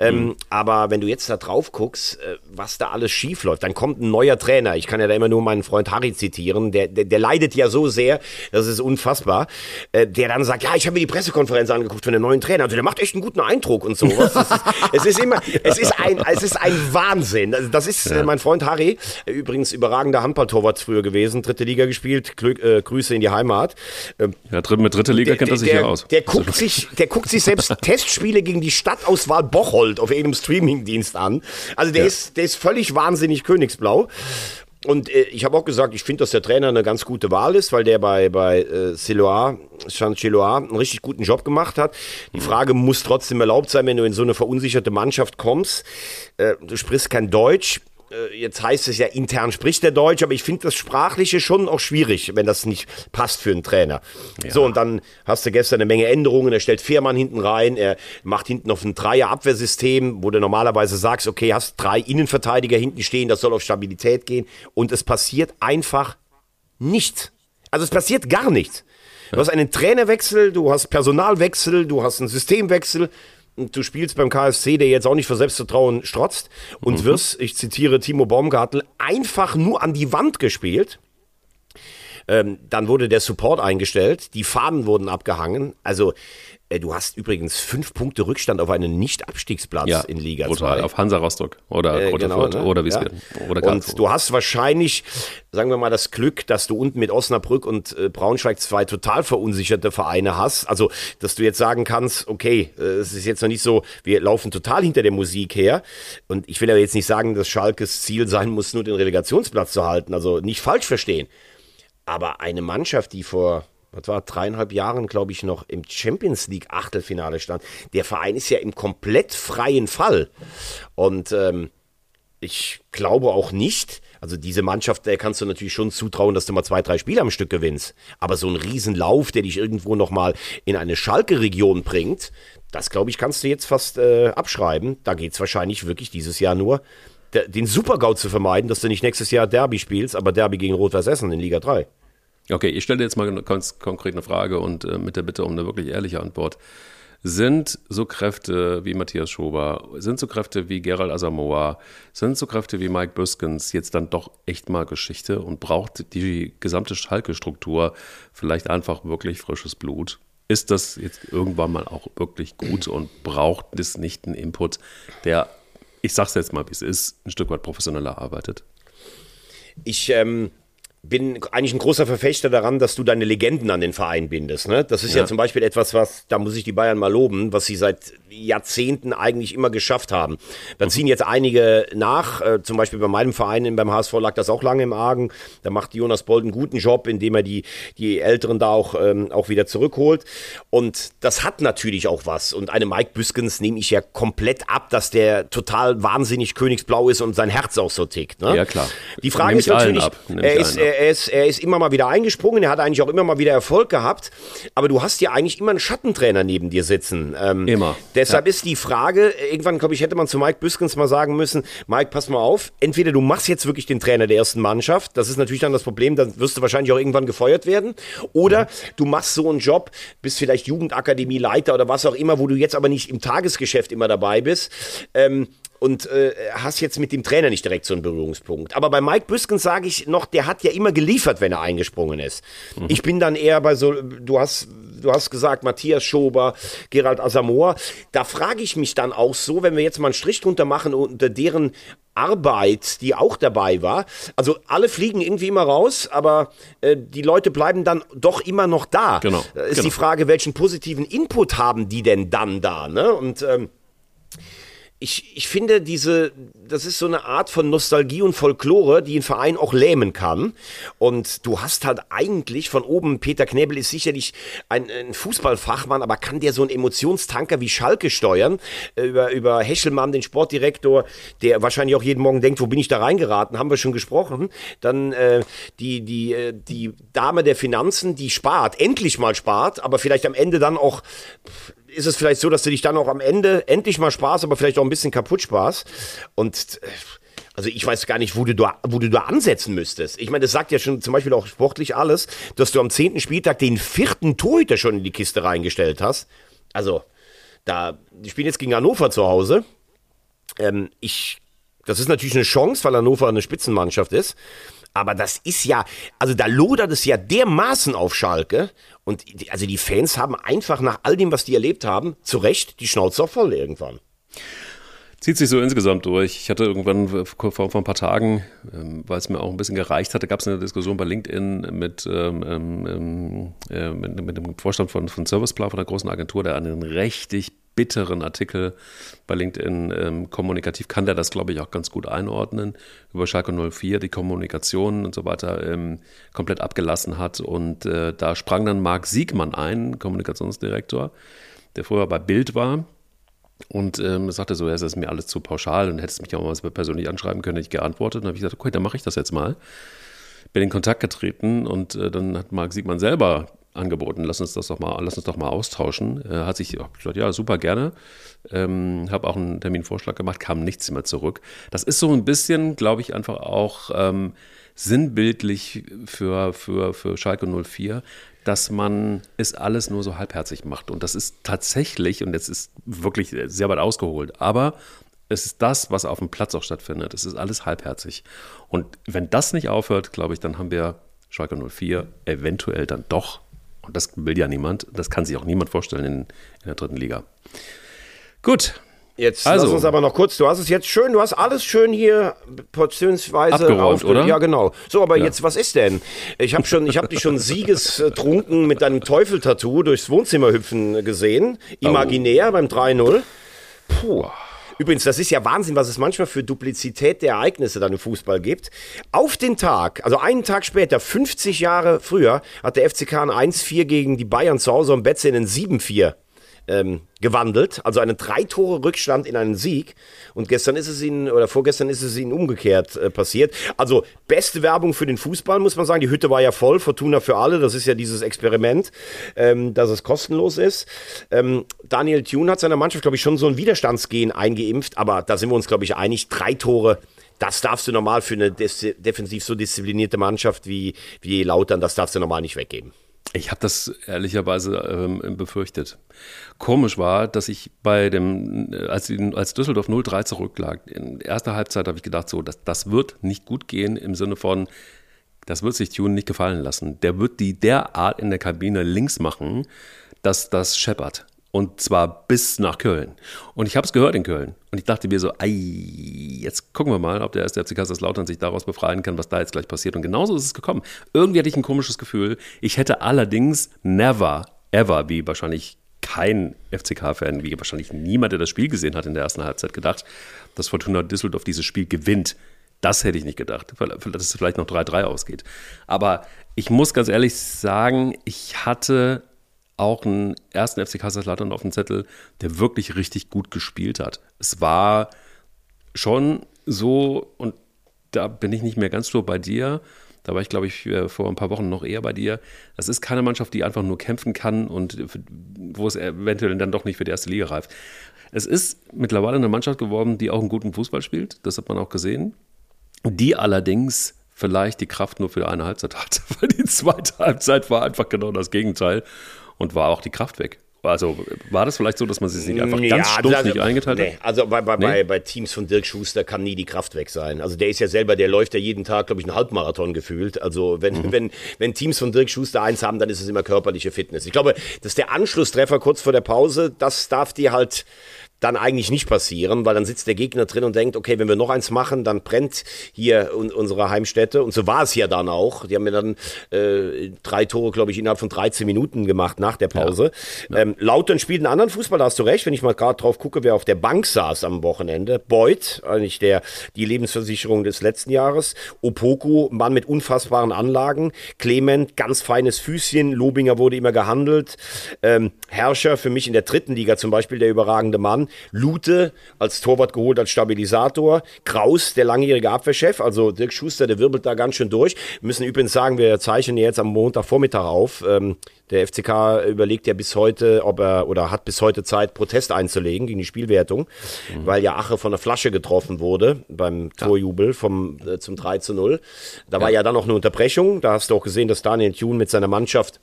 Ähm, Aber wenn du jetzt da drauf guckst, äh, was da alles schief läuft, dann kommt ein neuer Trainer. Ich kann ja da immer nur meinen Freund Harry zitieren, der, der, der leidet ja so sehr, das ist unfassbar, äh, der dann sagt, ja, ich habe mir die Pressekonferenz angeguckt von dem neuen Trainer. Also der macht echt einen guten Eindruck und sowas. Es ist, es ist immer, es ist ein, es ist ein Wahnsinn. Also das ist äh, mein Freund Harry, übrigens überragender Handballtorwart früher gewesen, dritte Liga gespielt, Glück, äh, Grüße in die Heimat. Ähm, ja mit dritter Liga kennt er sich der, ja aus. Der guckt, sich, der guckt sich selbst Testspiele gegen die Stadtauswahl Bocholt auf irgendeinem Streamingdienst an. Also der, Ja. ist, der ist völlig wahnsinnig königsblau. Und äh, ich habe auch gesagt, ich finde, dass der Trainer eine ganz gute Wahl ist, weil der bei, bei äh, Siloa, Chanchiloa einen richtig guten Job gemacht hat. Die Frage muss trotzdem erlaubt sein, wenn du in so eine verunsicherte Mannschaft kommst. Äh, du sprichst kein Deutsch. Äh, Jetzt heißt es ja, intern spricht der Deutsch, aber ich finde das Sprachliche schon auch schwierig, wenn das nicht passt für einen Trainer. So, und dann hast du gestern eine Menge Änderungen. Er stellt Fährmann hinten rein, er macht hinten auf ein Dreier-Abwehrsystem, wo du normalerweise sagst, okay, hast drei Innenverteidiger hinten stehen, das soll auf Stabilität gehen. Und es passiert einfach nichts. Also es passiert gar nichts. Du hast einen Trainerwechsel, du hast Personalwechsel, du hast einen Systemwechsel und du spielst beim KFC, der jetzt auch nicht für Selbstvertrauen strotzt und wirst, ich zitiere Timo Baumgartel, einfach nur an die Wand gespielt. Ähm, dann wurde der Support eingestellt, die Fahnen wurden abgehangen. Also du hast übrigens fünf Punkte Rückstand auf einen Nicht-Abstiegsplatz Ja, in Liga brutal. 2. Auf Hansa Rostock oder Äh, genau, ne? oder Wiesbaden Ja. oder Karlsruhe. Und du hast wahrscheinlich, sagen wir mal, das Glück, dass du unten mit Osnabrück und äh, Braunschweig zwei total verunsicherte Vereine hast. Also, dass du jetzt sagen kannst, okay, äh, es ist jetzt noch nicht so, wir laufen total hinter der Musik her. Und ich will ja jetzt nicht sagen, dass Schalkes Ziel sein muss, nur den Relegationsplatz zu halten. Also nicht falsch verstehen. Aber eine Mannschaft, die vor, was war, dreieinhalb Jahren, glaube ich, noch im Champions League Achtelfinale stand, der Verein ist ja im komplett freien Fall. Und ähm, ich glaube auch nicht, also diese Mannschaft, der kannst du natürlich schon zutrauen, dass du mal zwei, drei Spiele am Stück gewinnst. Aber so ein Riesenlauf, der dich irgendwo nochmal in eine Schalke-Region bringt, das glaube ich, kannst du jetzt fast äh, abschreiben. Da geht es wahrscheinlich wirklich dieses Jahr nur, den Super-GAU zu vermeiden, dass du nicht nächstes Jahr Derby spielst, aber Derby gegen Rot-Weiß Essen in Liga 3. Okay, ich stelle jetzt mal ganz konkret eine Frage und äh, mit der Bitte um eine wirklich ehrliche Antwort. Sind so Kräfte wie Matthias Schober, sind so Kräfte wie Gerald Asamoah, sind so Kräfte wie Mike Büskens jetzt dann doch echt mal Geschichte und braucht die gesamte Schalke-Struktur vielleicht einfach wirklich frisches Blut? Ist das jetzt irgendwann mal auch wirklich gut und braucht es nicht einen Input, der, ich sag's jetzt mal, wie es ist, ein Stück weit professioneller arbeitet? Ich ähm, bin eigentlich ein großer Verfechter daran, dass du deine Legenden an den Verein bindest. Ne? Das ist ja. Ja. zum Beispiel etwas, was, da muss ich die Bayern mal loben, was sie seit Jahrzehnten eigentlich immer geschafft haben. Da ziehen jetzt einige nach, äh, zum Beispiel bei meinem Verein, beim HSV lag das auch lange im Argen. Da macht Jonas Bold einen guten Job, indem er die, die Älteren da auch, ähm, auch wieder zurückholt. Und das hat natürlich auch was. Und eine Mike Büskens nehme ich ja komplett ab, dass der total wahnsinnig königsblau ist und sein Herz auch so tickt. Ne? Ja, klar. Die Frage ist natürlich, er ist. Er, ist, er ist immer mal wieder eingesprungen, er hat eigentlich auch immer mal wieder Erfolg gehabt, aber du hast ja eigentlich immer einen Schattentrainer neben dir sitzen. Ähm, Immer. Deshalb ist die Frage, irgendwann, glaube ich, hätte man zu Mike Büskens mal sagen müssen, Mike, pass mal auf, entweder du machst jetzt wirklich den Trainer der ersten Mannschaft, das ist natürlich dann das Problem, dann wirst du wahrscheinlich auch irgendwann gefeuert werden, oder du machst so einen Job, bist vielleicht Jugendakademieleiter oder was auch immer, wo du jetzt aber nicht im Tagesgeschäft immer dabei bist. Ähm, und äh, hast jetzt mit dem Trainer nicht direkt so einen Berührungspunkt. Aber bei Mike Büskens sage ich noch, der hat ja immer geliefert, wenn er eingesprungen ist. Ich bin dann eher bei so, du hast, du hast gesagt, Matthias Schober, Gerald Asamoah. Da frage ich mich dann auch so, wenn wir jetzt mal einen Strich drunter machen unter deren Arbeit, die auch dabei war. Also alle fliegen irgendwie immer raus, aber äh, die Leute bleiben dann doch immer noch da. Genau, Da ist genau. die Frage, welchen positiven Input haben die denn dann da? Ne? Und ähm, ich, ich finde diese, das ist so eine Art von Nostalgie und Folklore, die einen Verein auch lähmen kann. Und du hast halt eigentlich von oben, Peter Knebel ist sicherlich ein, ein Fußballfachmann, aber kann der so einen Emotionstanker wie Schalke steuern? Äh, Über, über Heschelmann, den Sportdirektor, der wahrscheinlich auch jeden Morgen denkt, wo bin ich da reingeraten, haben wir schon gesprochen. Dann äh, die, die, äh, die Dame der Finanzen, die spart, endlich mal spart, aber vielleicht am Ende dann auch ist es vielleicht so, dass du dich dann auch am Ende endlich mal Spaß, aber vielleicht auch ein bisschen kaputt Spaß. Und äh, also ich weiß gar nicht, wo du, da, wo du da ansetzen müsstest. Ich meine, das sagt ja schon zum Beispiel auch sportlich alles, dass du am zehnten Spieltag den vierten Torhüter schon in die Kiste reingestellt hast. Also, da, die spielen jetzt gegen Hannover zu Hause. Ähm, ich, das ist natürlich eine Chance, weil Hannover eine Spitzenmannschaft ist. Aber das ist ja, also da lodert es ja dermaßen auf Schalke. Und die, also die Fans haben einfach nach all dem, was die erlebt haben, zu Recht die Schnauze auch voll irgendwann. Zieht sich so insgesamt durch. Ich hatte irgendwann vor, vor ein paar Tagen, ähm, weil es mir auch ein bisschen gereicht hatte, gab es eine Diskussion bei LinkedIn mit, ähm, ähm, äh, mit, mit dem Vorstand von, von Serviceplan, von einer großen Agentur, der einen richtig bitteren Artikel bei LinkedIn ähm, kommunikativ kann der das, glaube ich, auch ganz gut einordnen, über Schalke 04, die Kommunikation und so weiter ähm, komplett abgelassen hat. Und äh, da sprang dann Marc Siegmann ein, Kommunikationsdirektor, der früher bei Bild war, und ähm, sagte so, ja, es ist mir alles zu pauschal und hättest mich auch mal persönlich anschreiben können, hätte ich geantwortet. Und habe ich gesagt, okay, dann mache ich das jetzt mal. Bin in Kontakt getreten und äh, dann hat Marc Siegmann selber angeboten, lass uns das doch mal, lass uns doch mal austauschen. Äh, hat sich gesagt, ja, super gerne. Ähm, habe auch einen Terminvorschlag gemacht, kam nichts mehr zurück. Das ist so ein bisschen, glaube ich, einfach auch ähm, sinnbildlich für, für, für Schalke 04, dass man es alles nur so halbherzig macht. Und das ist tatsächlich, und jetzt ist wirklich sehr weit ausgeholt, aber es ist das, was auf dem Platz auch stattfindet. Es ist alles halbherzig. Und wenn das nicht aufhört, glaube ich, dann haben wir Schalke 04 eventuell dann doch, und das will ja niemand, das kann sich auch niemand vorstellen in, in der dritten Liga. Gut, Jetzt Also. lass uns aber noch kurz, du hast es jetzt schön, du hast alles schön hier portionsweise Abgeräumt, oder? Ja, genau. So, aber jetzt, was ist denn? Ich habe schon, ich habe dich schon siegestrunken mit deinem Teufel-Tattoo durchs Wohnzimmer hüpfen gesehen. Imaginär beim 3-0. Puh. Übrigens, das ist ja Wahnsinn, was es manchmal für Duplizität der Ereignisse dann im Fußball gibt. Auf den Tag, also einen Tag später, 50 Jahre früher, hat der FCK ein 1-4 gegen die Bayern zu Hause und Betze in ein 7-4 ähm, gewandelt, also einen drei Tore Rückstand in einen Sieg. Und gestern ist es ihnen, oder vorgestern ist es ihnen umgekehrt äh, passiert. Also beste Werbung für den Fußball, muss man sagen. Die Hütte war ja voll, Fortuna für alle. Das ist ja dieses Experiment, ähm, dass es kostenlos ist. Ähm, Daniel Thune hat seiner Mannschaft, glaube ich, schon so ein Widerstandsgehen eingeimpft, aber da sind wir uns, glaube ich, einig. Drei Tore. Das darfst du normal für eine defensiv so disziplinierte Mannschaft wie, wie Lautern, das darfst du normal nicht weggeben. Ich habe das ehrlicherweise ähm, befürchtet. Komisch war, dass ich bei dem, äh, als, als Düsseldorf 0-3 zurücklag, in erster Halbzeit habe ich gedacht, so, das, das wird nicht gut gehen im Sinne von, das wird sich Tune nicht gefallen lassen. Der wird die derart in der Kabine links machen, dass das scheppert. Und zwar bis nach Köln. Und ich habe es gehört in Köln. Und ich dachte mir so, ei, jetzt gucken wir mal, ob der erste FC Kaiserslautern sich daraus befreien kann, was da jetzt gleich passiert. Und genauso ist es gekommen. Irgendwie hatte ich ein komisches Gefühl. Ich hätte allerdings never, ever, wie wahrscheinlich kein FCK-Fan, wie wahrscheinlich niemand, der das Spiel gesehen hat in der ersten Halbzeit, gedacht, dass Fortuna Düsseldorf dieses Spiel gewinnt. Das hätte ich nicht gedacht, dass es vielleicht noch 3-3 ausgeht. Aber ich muss ganz ehrlich sagen, ich hatte auch einen ersten FC Kaiserslautern auf dem Zettel, der wirklich richtig gut gespielt hat. Es war schon so, und da bin ich nicht mehr ganz so bei dir. Da war ich, glaube ich, äh, vor ein paar Wochen noch eher bei dir. Das ist keine Mannschaft, die einfach nur kämpfen kann und wo es eventuell dann doch nicht für die erste Liga reift. Es ist mittlerweile eine Mannschaft geworden, die auch einen guten Fußball spielt. Das hat man auch gesehen. Die allerdings vielleicht die Kraft nur für eine Halbzeit hat. Weil die zweite Halbzeit war einfach genau das Gegenteil und war auch die Kraft weg. Also war das vielleicht so, dass man sie sich einfach ganz stumpf also, nicht eingeteilt nee, hat? Also bei, bei, Nee? bei, bei Teams von Dirk Schuster kann nie die Kraft weg sein. Also der ist ja selber, der läuft ja jeden Tag, glaube ich, einen Halbmarathon gefühlt. Also wenn, Mhm. wenn, wenn Teams von Dirk Schuster eins haben, dann ist es immer körperliche Fitness. Ich glaube, dass der Anschlusstreffer kurz vor der Pause, das darf dir halt dann eigentlich nicht passieren, weil dann sitzt der Gegner drin und denkt, okay, wenn wir noch eins machen, dann brennt hier un unsere Heimstätte. Und so war es ja dann auch. Die haben ja dann äh, drei Tore, glaube ich, innerhalb von 13 Minuten gemacht nach der Pause. Ähm, Lautern spielt einen anderen Fußball, da hast du recht. Wenn ich mal gerade drauf gucke, wer auf der Bank saß am Wochenende. Beuth, eigentlich der, die Lebensversicherung des letzten Jahres. Opoku, Mann mit unfassbaren Anlagen. Clement, ganz feines Füßchen. Lobinger wurde immer gehandelt. Ähm, Herrscher, für mich in der dritten Liga zum Beispiel der überragende Mann. Lute als Torwart geholt als Stabilisator. Kraus, der langjährige Abwehrchef. Also Dirk Schuster, der wirbelt da ganz schön durch. Wir müssen übrigens sagen, wir zeichnen jetzt am Montagvormittag auf. Ähm, der FCK überlegt ja bis heute, ob er oder hat bis heute Zeit, Protest einzulegen gegen die Spielwertung, weil ja Ache von der Flasche getroffen wurde beim Torjubel vom, äh, zum 3 zu 0. Da war ja dann noch eine Unterbrechung. Da hast du auch gesehen, dass Daniel Thune mit seiner Mannschaft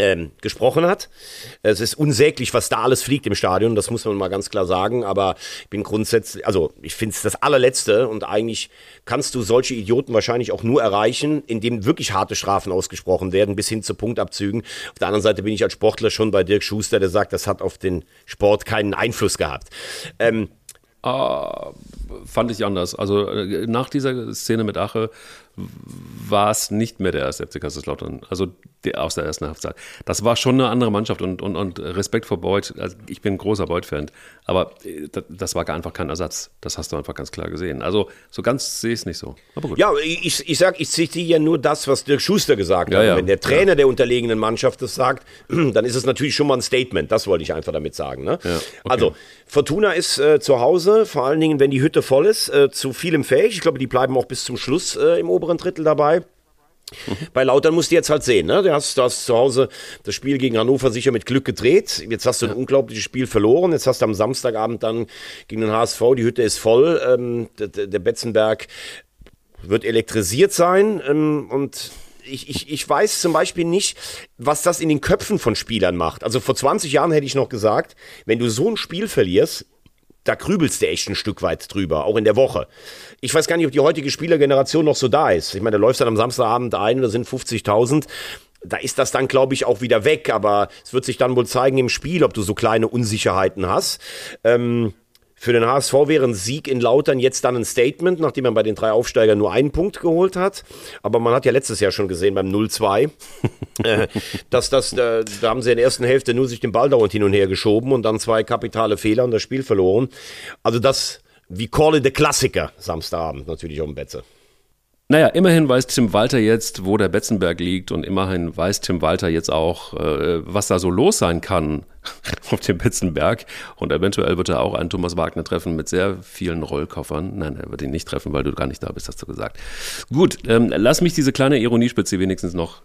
ähm, gesprochen hat. Es ist unsäglich, was da alles fliegt im Stadion, das muss man mal ganz klar sagen, aber ich bin grundsätzlich, also ich finde es das allerletzte und eigentlich kannst du solche Idioten wahrscheinlich auch nur erreichen, indem wirklich harte Strafen ausgesprochen werden, bis hin zu Punktabzügen. Auf der anderen Seite bin ich als Sportler schon bei Dirk Schuster, der sagt, das hat auf den Sport keinen Einfluss gehabt. Ähm, Ah, fand ich anders. Also äh, nach dieser Szene mit Ache war es nicht mehr der erste FC Kaiserslautern, also der, aus der ersten Halbzeit. Das war schon eine andere Mannschaft und, und, und Respekt vor Beuth. Also ich bin ein großer Beuth-Fan, aber äh, das, war gar einfach kein Ersatz. Das hast du einfach ganz klar gesehen. Also so ganz sehe ich es nicht so. Aber gut. Ja, ich, ich sag, ich zitiere ja nur das, was Dirk Schuster gesagt Ja, hat. ja. Wenn der Trainer der unterlegenen Mannschaft das sagt, dann ist es natürlich schon mal ein Statement. Das wollte ich einfach damit sagen. Ne? Ja, okay. Also, Fortuna ist äh, zu Hause, vor allen Dingen, wenn die Hütte voll ist, äh, zu vielem fähig. Ich glaube, die bleiben auch bis zum Schluss äh, im oberen Drittel dabei. Bei Lautern musst du jetzt halt sehen, ne? Du hast, du hast zu Hause das Spiel gegen Hannover sicher mit Glück gedreht. Jetzt hast du ein unglaubliches Spiel verloren. Jetzt hast du am Samstagabend dann gegen den HSV, die Hütte ist voll. Ähm, der, der der Betzenberg wird elektrisiert sein ähm, und ich, ich, ich weiß zum Beispiel nicht, was das in den Köpfen von Spielern macht. Also vor 20 Jahren hätte ich noch gesagt, wenn du so ein Spiel verlierst, da grübelst du echt ein Stück weit drüber, auch in der Woche. Ich weiß gar nicht, ob die heutige Spielergeneration noch so da ist. Ich meine, da läufst dann am Samstagabend ein, da sind 50.000 da ist das dann, glaube ich, auch wieder weg. Aber es wird sich dann wohl zeigen im Spiel, ob du so kleine Unsicherheiten hast. Ähm, für den HSV wäre ein Sieg in Lautern jetzt dann ein Statement, nachdem man bei den drei Aufsteigern nur einen Punkt geholt hat. Aber man hat ja letztes Jahr schon gesehen beim 0-2, äh, dass das, da, da haben sie in der ersten Hälfte nur sich den Ball dauernd hin und her geschoben und dann zwei kapitale Fehler und das Spiel verloren. Also das, wie call it the Klassiker, Samstagabend natürlich auf dem Betze. Naja, immerhin weiß Tim Walter jetzt, wo der Betzenberg liegt und immerhin weiß Tim Walter jetzt auch, äh, was da so los sein kann auf dem Betzenberg. Und eventuell wird er auch einen Thomas Wagner treffen mit sehr vielen Rollkoffern. Nein, er wird ihn nicht treffen, weil du gar nicht da bist, hast du gesagt. Gut, ähm, lass mich diese kleine Ironiespitze wenigstens noch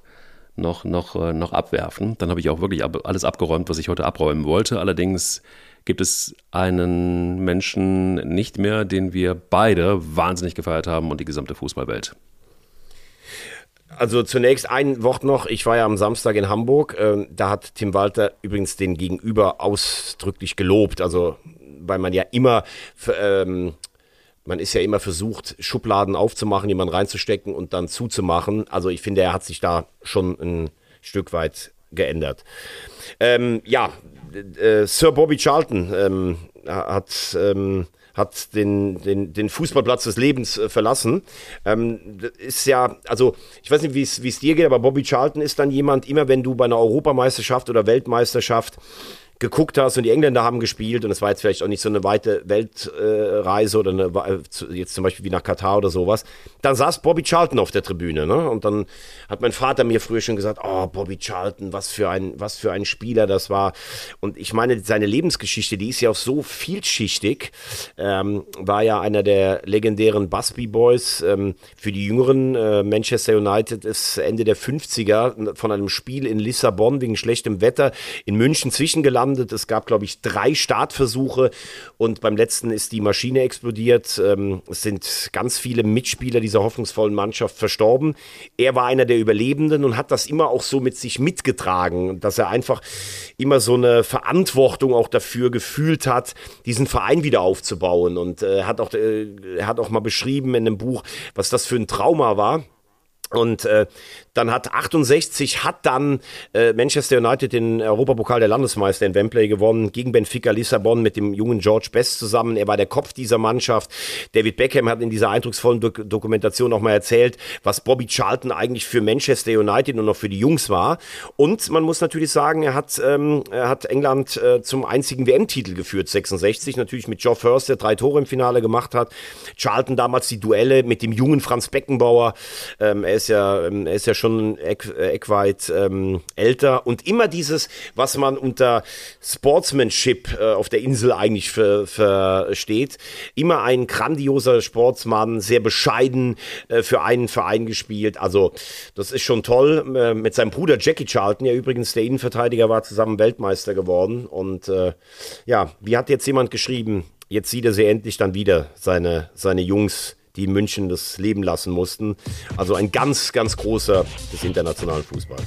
noch, noch, äh, noch abwerfen. Dann habe ich auch wirklich alles abgeräumt, was ich heute abräumen wollte. Allerdings gibt es einen Menschen nicht mehr, den wir beide wahnsinnig gefeiert haben und die gesamte Fußballwelt. Also zunächst ein Wort noch. Ich war ja am Samstag in Hamburg. Äh, da hat Tim Walter übrigens den Gegenüber ausdrücklich gelobt. Also weil man ja immer, ähm, man ist ja immer versucht, Schubladen aufzumachen, jemanden reinzustecken und dann zuzumachen. Also ich finde, er hat sich da schon ein Stück weit geändert. Ähm, ja, äh, Sir Bobby Charlton ähm, hat, ähm, hat den, den, den Fußballplatz des Lebens äh, verlassen. Ähm, ist ja, also ich weiß nicht, wie es dir geht, aber Bobby Charlton ist dann jemand, immer wenn du bei einer Europameisterschaft oder Weltmeisterschaft geguckt hast und die Engländer haben gespielt und es war jetzt vielleicht auch nicht so eine weite Weltreise äh, oder eine, jetzt zum Beispiel wie nach Katar oder sowas, dann saß Bobby Charlton auf der Tribüne. Ne? Und dann hat mein Vater mir früher schon gesagt, oh, Bobby Charlton, was für ein, was für ein Spieler das war. Und ich meine, seine Lebensgeschichte, die ist ja auch so vielschichtig, ähm, war ja einer der legendären Busby Boys. Ähm, für die Jüngeren, äh, Manchester United ist Ende der 50er von einem Spiel in Lissabon wegen schlechtem Wetter in München zwischengelandet gelandet. Es gab, glaube ich, drei Startversuche und beim letzten ist die Maschine explodiert. Ähm, es sind ganz viele Mitspieler dieser hoffnungsvollen Mannschaft verstorben. Er war einer der Überlebenden und hat das immer auch so mit sich mitgetragen, dass er einfach immer so eine Verantwortung auch dafür gefühlt hat, diesen Verein wieder aufzubauen. Und äh, hat äh, er hat auch mal beschrieben in einem Buch, was das für ein Trauma war. Und äh, dann hat 68 hat dann äh, Manchester United den Europapokal der Landesmeister in Wembley gewonnen gegen Benfica Lissabon mit dem jungen George Best zusammen. Er war der Kopf dieser Mannschaft. David Beckham hat in dieser eindrucksvollen Dok Dokumentation auch mal erzählt, was Bobby Charlton eigentlich für Manchester United und noch für die Jungs war. Und man muss natürlich sagen, er hat, ähm, er hat England äh, zum einzigen WM-Titel geführt, 66, natürlich mit Geoff Hurst, der drei Tore im Finale gemacht hat. Charlton damals die Duelle mit dem jungen Franz Beckenbauer. Ähm, er ist ja, ähm, er ist ja schon schon eck, äh, eckweit ähm, älter und immer dieses, was man unter Sportsmanship äh, auf der Insel eigentlich versteht. Immer ein grandioser Sportsmann, sehr bescheiden äh, für einen Verein gespielt. Also das ist schon toll. Äh, mit seinem Bruder Jackie Charlton, ja übrigens der Innenverteidiger war, zusammen Weltmeister geworden. Und äh, ja, wie hat jetzt jemand geschrieben? Jetzt sieht er sie endlich dann wieder, seine, seine Jungs die München das Leben lassen mussten. Also ein ganz, ganz großer des internationalen Fußballs.